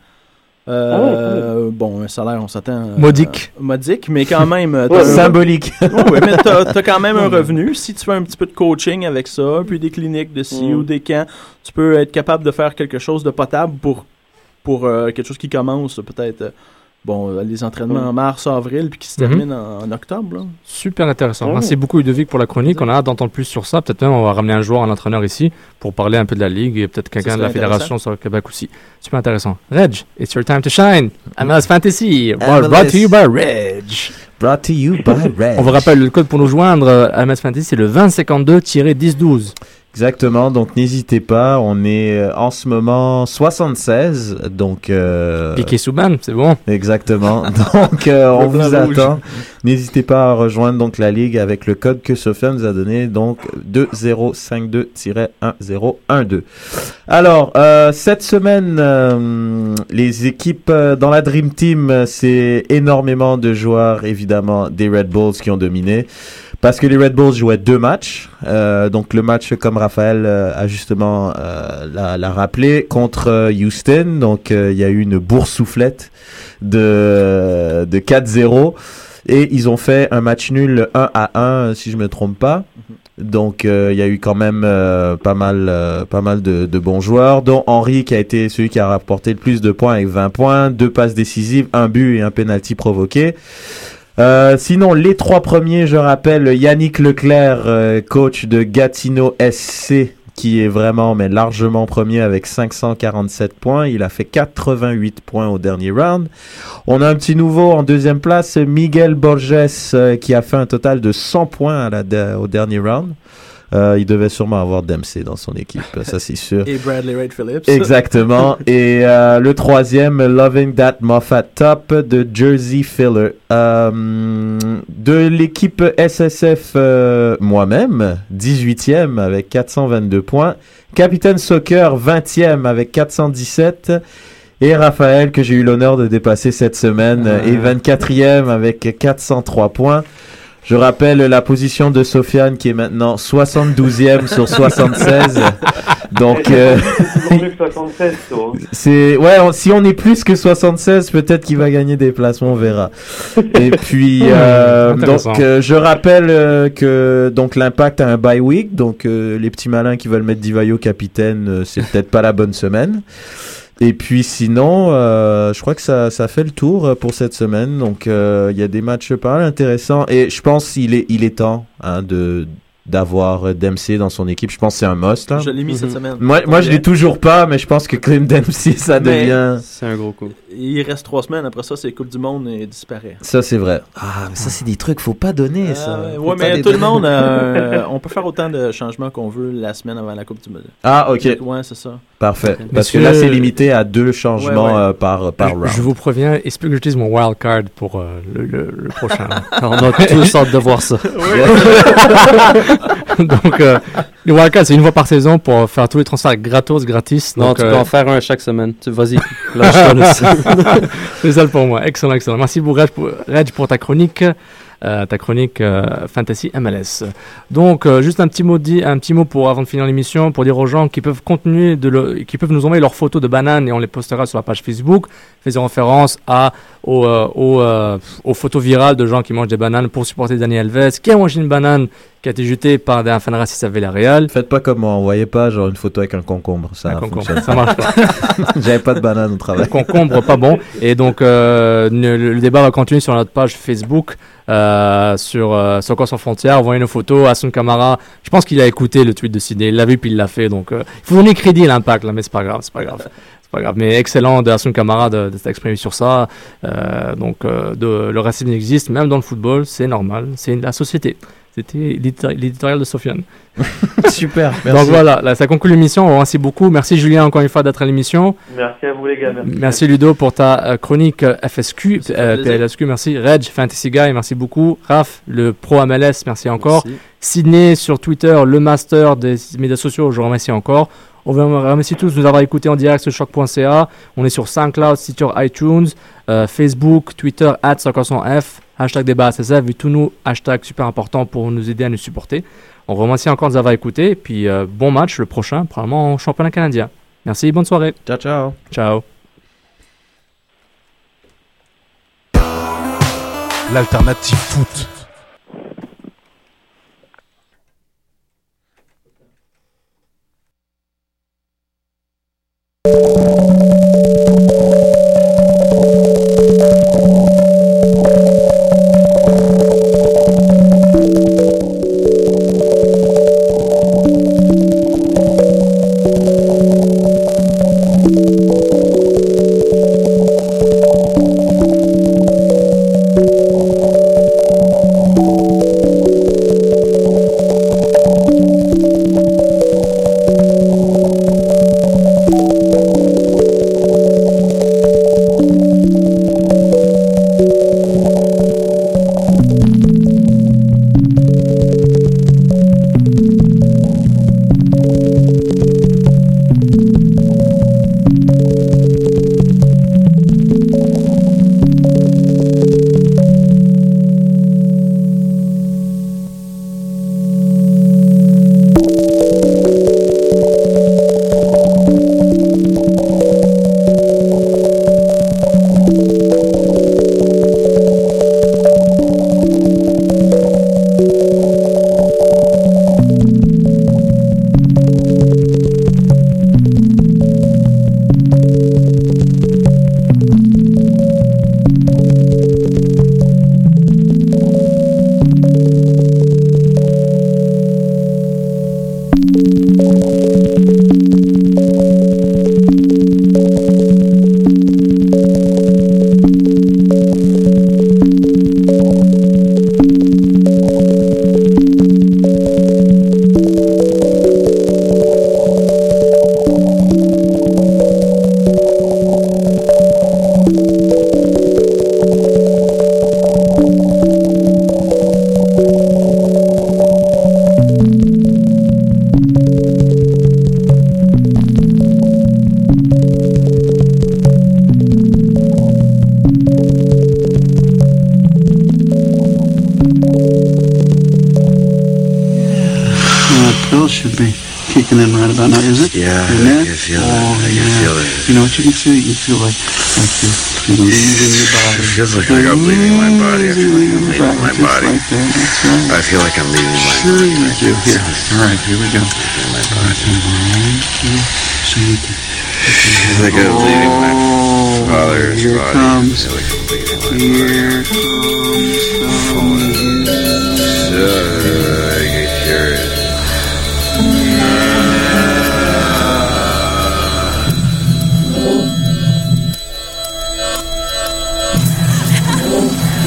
Euh, Bon, un salaire, on s'attend. euh, Modique. modique, mais quand même. euh, Ouais, symbolique. Ouais, mais t'as as quand même un revenu. Si tu fais un petit peu de coaching avec ça, puis des cliniques de ci Mm. ou des camps, tu peux être capable de faire quelque chose de potable pour, pour euh, quelque chose qui commence peut-être. Bon, euh, les entraînements en mars, avril, puis qui se Mhm. terminent en, en octobre. là. Super intéressant. Ouais. Merci beaucoup Ludovic pour la chronique. On a hâte d'entendre plus sur ça. Peut-être même on va ramener un joueur, un entraîneur ici pour parler un peu de la ligue et peut-être quelqu'un de la fédération sur le Québec aussi. Super intéressant. Reg, it's your time to shine. MLS Fantasy. MLS. Brought to you by Reg. Brought to you by Reg. On vous rappelle le code pour nous joindre à MS Fantasy, c'est le 2052-1012. Exactement, donc n'hésitez pas, on est euh, en ce moment 76, donc... Euh, Piqué Souban, c'est bon. Exactement, donc euh, on vous attend. N'hésitez pas à rejoindre donc la ligue avec le code que Sofiane nous a donné, donc 2052-1012. Alors, euh, cette semaine, euh, les équipes euh, dans la Dream Team, c'est énormément de joueurs, évidemment, des Red Bulls qui ont dominé. Parce que les Red Bulls jouaient deux matchs. Euh, donc le match, comme Raphaël euh, a justement euh, l'a, l'a rappelé, contre euh, Houston. Donc il y a eu une boursouflette de, de 4-0. Et ils ont fait un match nul 1 à 1, si je me trompe pas. Donc il y a eu quand même euh, pas mal, euh, pas mal de, de bons joueurs, dont Henry qui a été celui qui a rapporté le plus de points avec 20 points, deux passes décisives, un but et un penalty provoqué. Euh, sinon, les trois premiers, je rappelle, Yannick Leclerc, euh, coach de Gatineau SC, qui est vraiment, mais largement premier avec 547 points. Il a fait 88 points au dernier round. On a un petit nouveau en deuxième place, Miguel Borges, euh, qui a fait un total de 100 points à la au dernier round. Euh, il devait sûrement avoir Dempsey dans son équipe, ça c'est sûr. Et Bradley Ray Phillips. Exactement. Et euh, le troisième, Loving That Moffat Top de Jersey Filler. Euh, de l'équipe SSF, moi-même, 18e avec 422 points. Capitaine Soccer, 20e avec 417. Et Raphaël, que j'ai eu l'honneur de dépasser cette semaine, Ah. est 24e avec 403 points. Je rappelle la position de Sofiane qui est maintenant 72e sur 76. Donc, euh, C'est toujours mieux que 76, toi. hein. c'est ouais, on- si on est plus que 76, peut-être qu'il va gagner des placements, on verra. Et puis euh, donc euh, je rappelle euh, que donc l'impact a un bye week, donc euh, les petits malins qui veulent mettre Divayo capitaine, euh, c'est peut-être pas la bonne semaine. Et puis sinon, euh, je crois que ça, ça fait le tour euh, pour cette semaine. Donc euh, il y a des matchs pas intéressants et je pense qu'il est il est temps hein, de d'avoir euh, Dempsey dans son équipe. Je pense que c'est un must là. Je l'ai mis cette semaine. Moi, moi je l'ai toujours pas, mais je pense que Clem Dempsey, ça Mais- devient. C'est un gros coup. Il reste trois semaines, après ça, c'est Coupe du Monde et il disparaît. Ça, c'est vrai. Ah, mais ça, c'est des trucs, faut pas donner, ça. Euh, Faut ouais, mais tout le monde, euh, on peut faire autant de changements qu'on veut la semaine avant la Coupe du Monde. Ah, ok. Ouais, c'est ça. Parfait. Parce que là, c'est limité à deux changements Ouais, ouais. euh, par, par Je, round. je vous préviens, il se peut que j'utilise mon wild card pour euh, le, le- le prochain. On a tous hâte de voir ça. Donc, euh, le wild card, c'est une fois par saison pour faire tous les transferts gratos, gratis. Non, Donc, tu euh, peux en faire un chaque semaine. Vas-y, lâche-toi c'est ça pour moi. Excellent, excellent. Merci beaucoup, Reg, pour, Reg, pour ta chronique. Euh, ta chronique euh, Fantasy MLS. Donc, euh, juste un petit mot dit, un petit mot pour avant de finir l'émission, pour dire aux gens qui peuvent continuer de le- qui peuvent nous envoyer leurs photos de bananes et on les postera sur la page Facebook, faisant référence à aux, aux, aux photos virales de gens qui mangent des bananes pour supporter Daniel Alves, qui a mangé une banane qui a été jetée par un fan raciste à Villarreal. Faites pas comme moi, envoyez pas genre une photo avec un concombre. Ça Un concombre, ça marche pas. J'avais pas de banane au travail. concombre pas bon et donc euh, le débat va continuer sur notre page Facebook euh, sur euh, Soccer sans frontières envoyez nos photos à son Camara je pense qu'il a écouté le tweet de Sidney. Il l'a vu puis il l'a fait donc euh, il faut donner crédit à l'impact mais c'est pas grave c'est pas grave. Pas grave. Mais excellent de Hassan Camara de, de s'exprimer sur ça. Euh, donc euh, le racisme existe même dans le football c'est normal c'est la société c'était l'édito- l'éditorial de Sofiane Super, donc voilà là, ça conclut l'émission merci beaucoup merci Julien encore une fois d'être à l'émission Merci à vous, les gars. Merci. Merci Ludo pour ta euh, chronique euh, FSQ, euh. PLSQ, merci. Reg, Fantasy Guy, merci beaucoup. Raph, le pro MLS, merci encore. Merci. Sydney sur Twitter, le master des médias sociaux, je vous remercie encore. On vous remercie tous de nous avoir écoutés en direct sur choc.ca. On est sur SoundCloud, sur iTunes, euh, Facebook, Twitter, at f hashtag débat SSF, et tous nos hashtags super importants pour nous aider à nous supporter. On vous remercie encore de nous avoir écoutés. Puis euh, bon match le prochain, probablement en championnat canadien. Merci, bonne soirée. Ciao, ciao. Ciao. L'alternative foot. Body. Feels like I got leaving my body. I feel like I'm leaving my body. like right. I feel like I'm leaving my Sure body. you do. Here. All right, here we go. My body. So you can. Feels like I'm leaving my father's here body. comes. I feel like I'm leaving my Here comes So, I get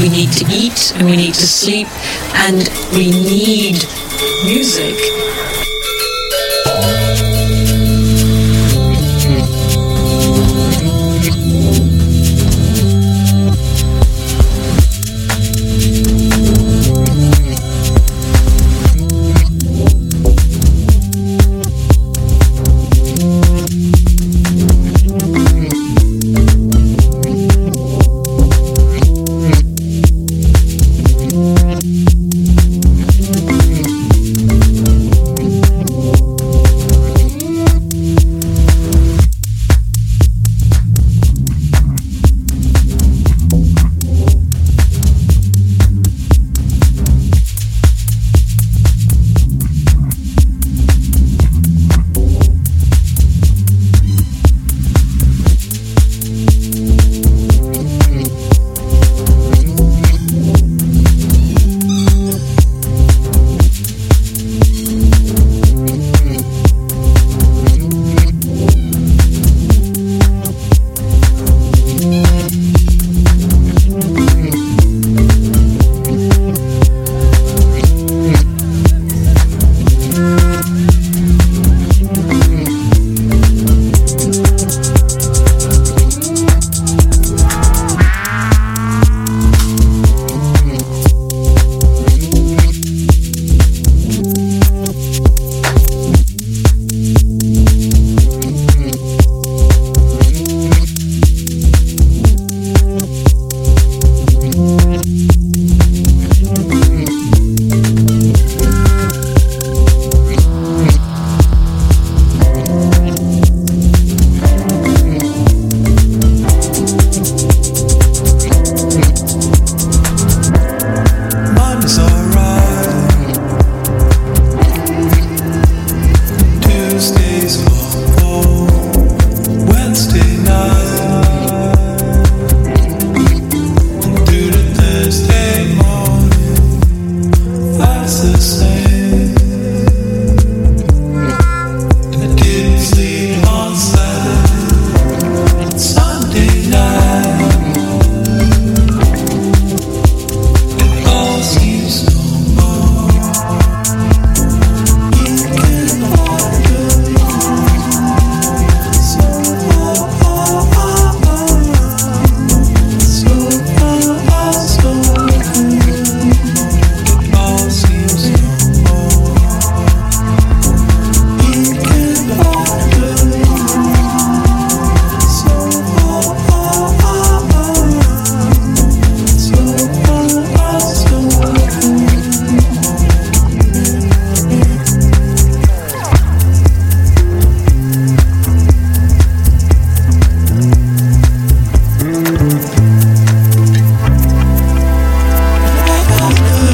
We need to eat and we need to sleep and we need music.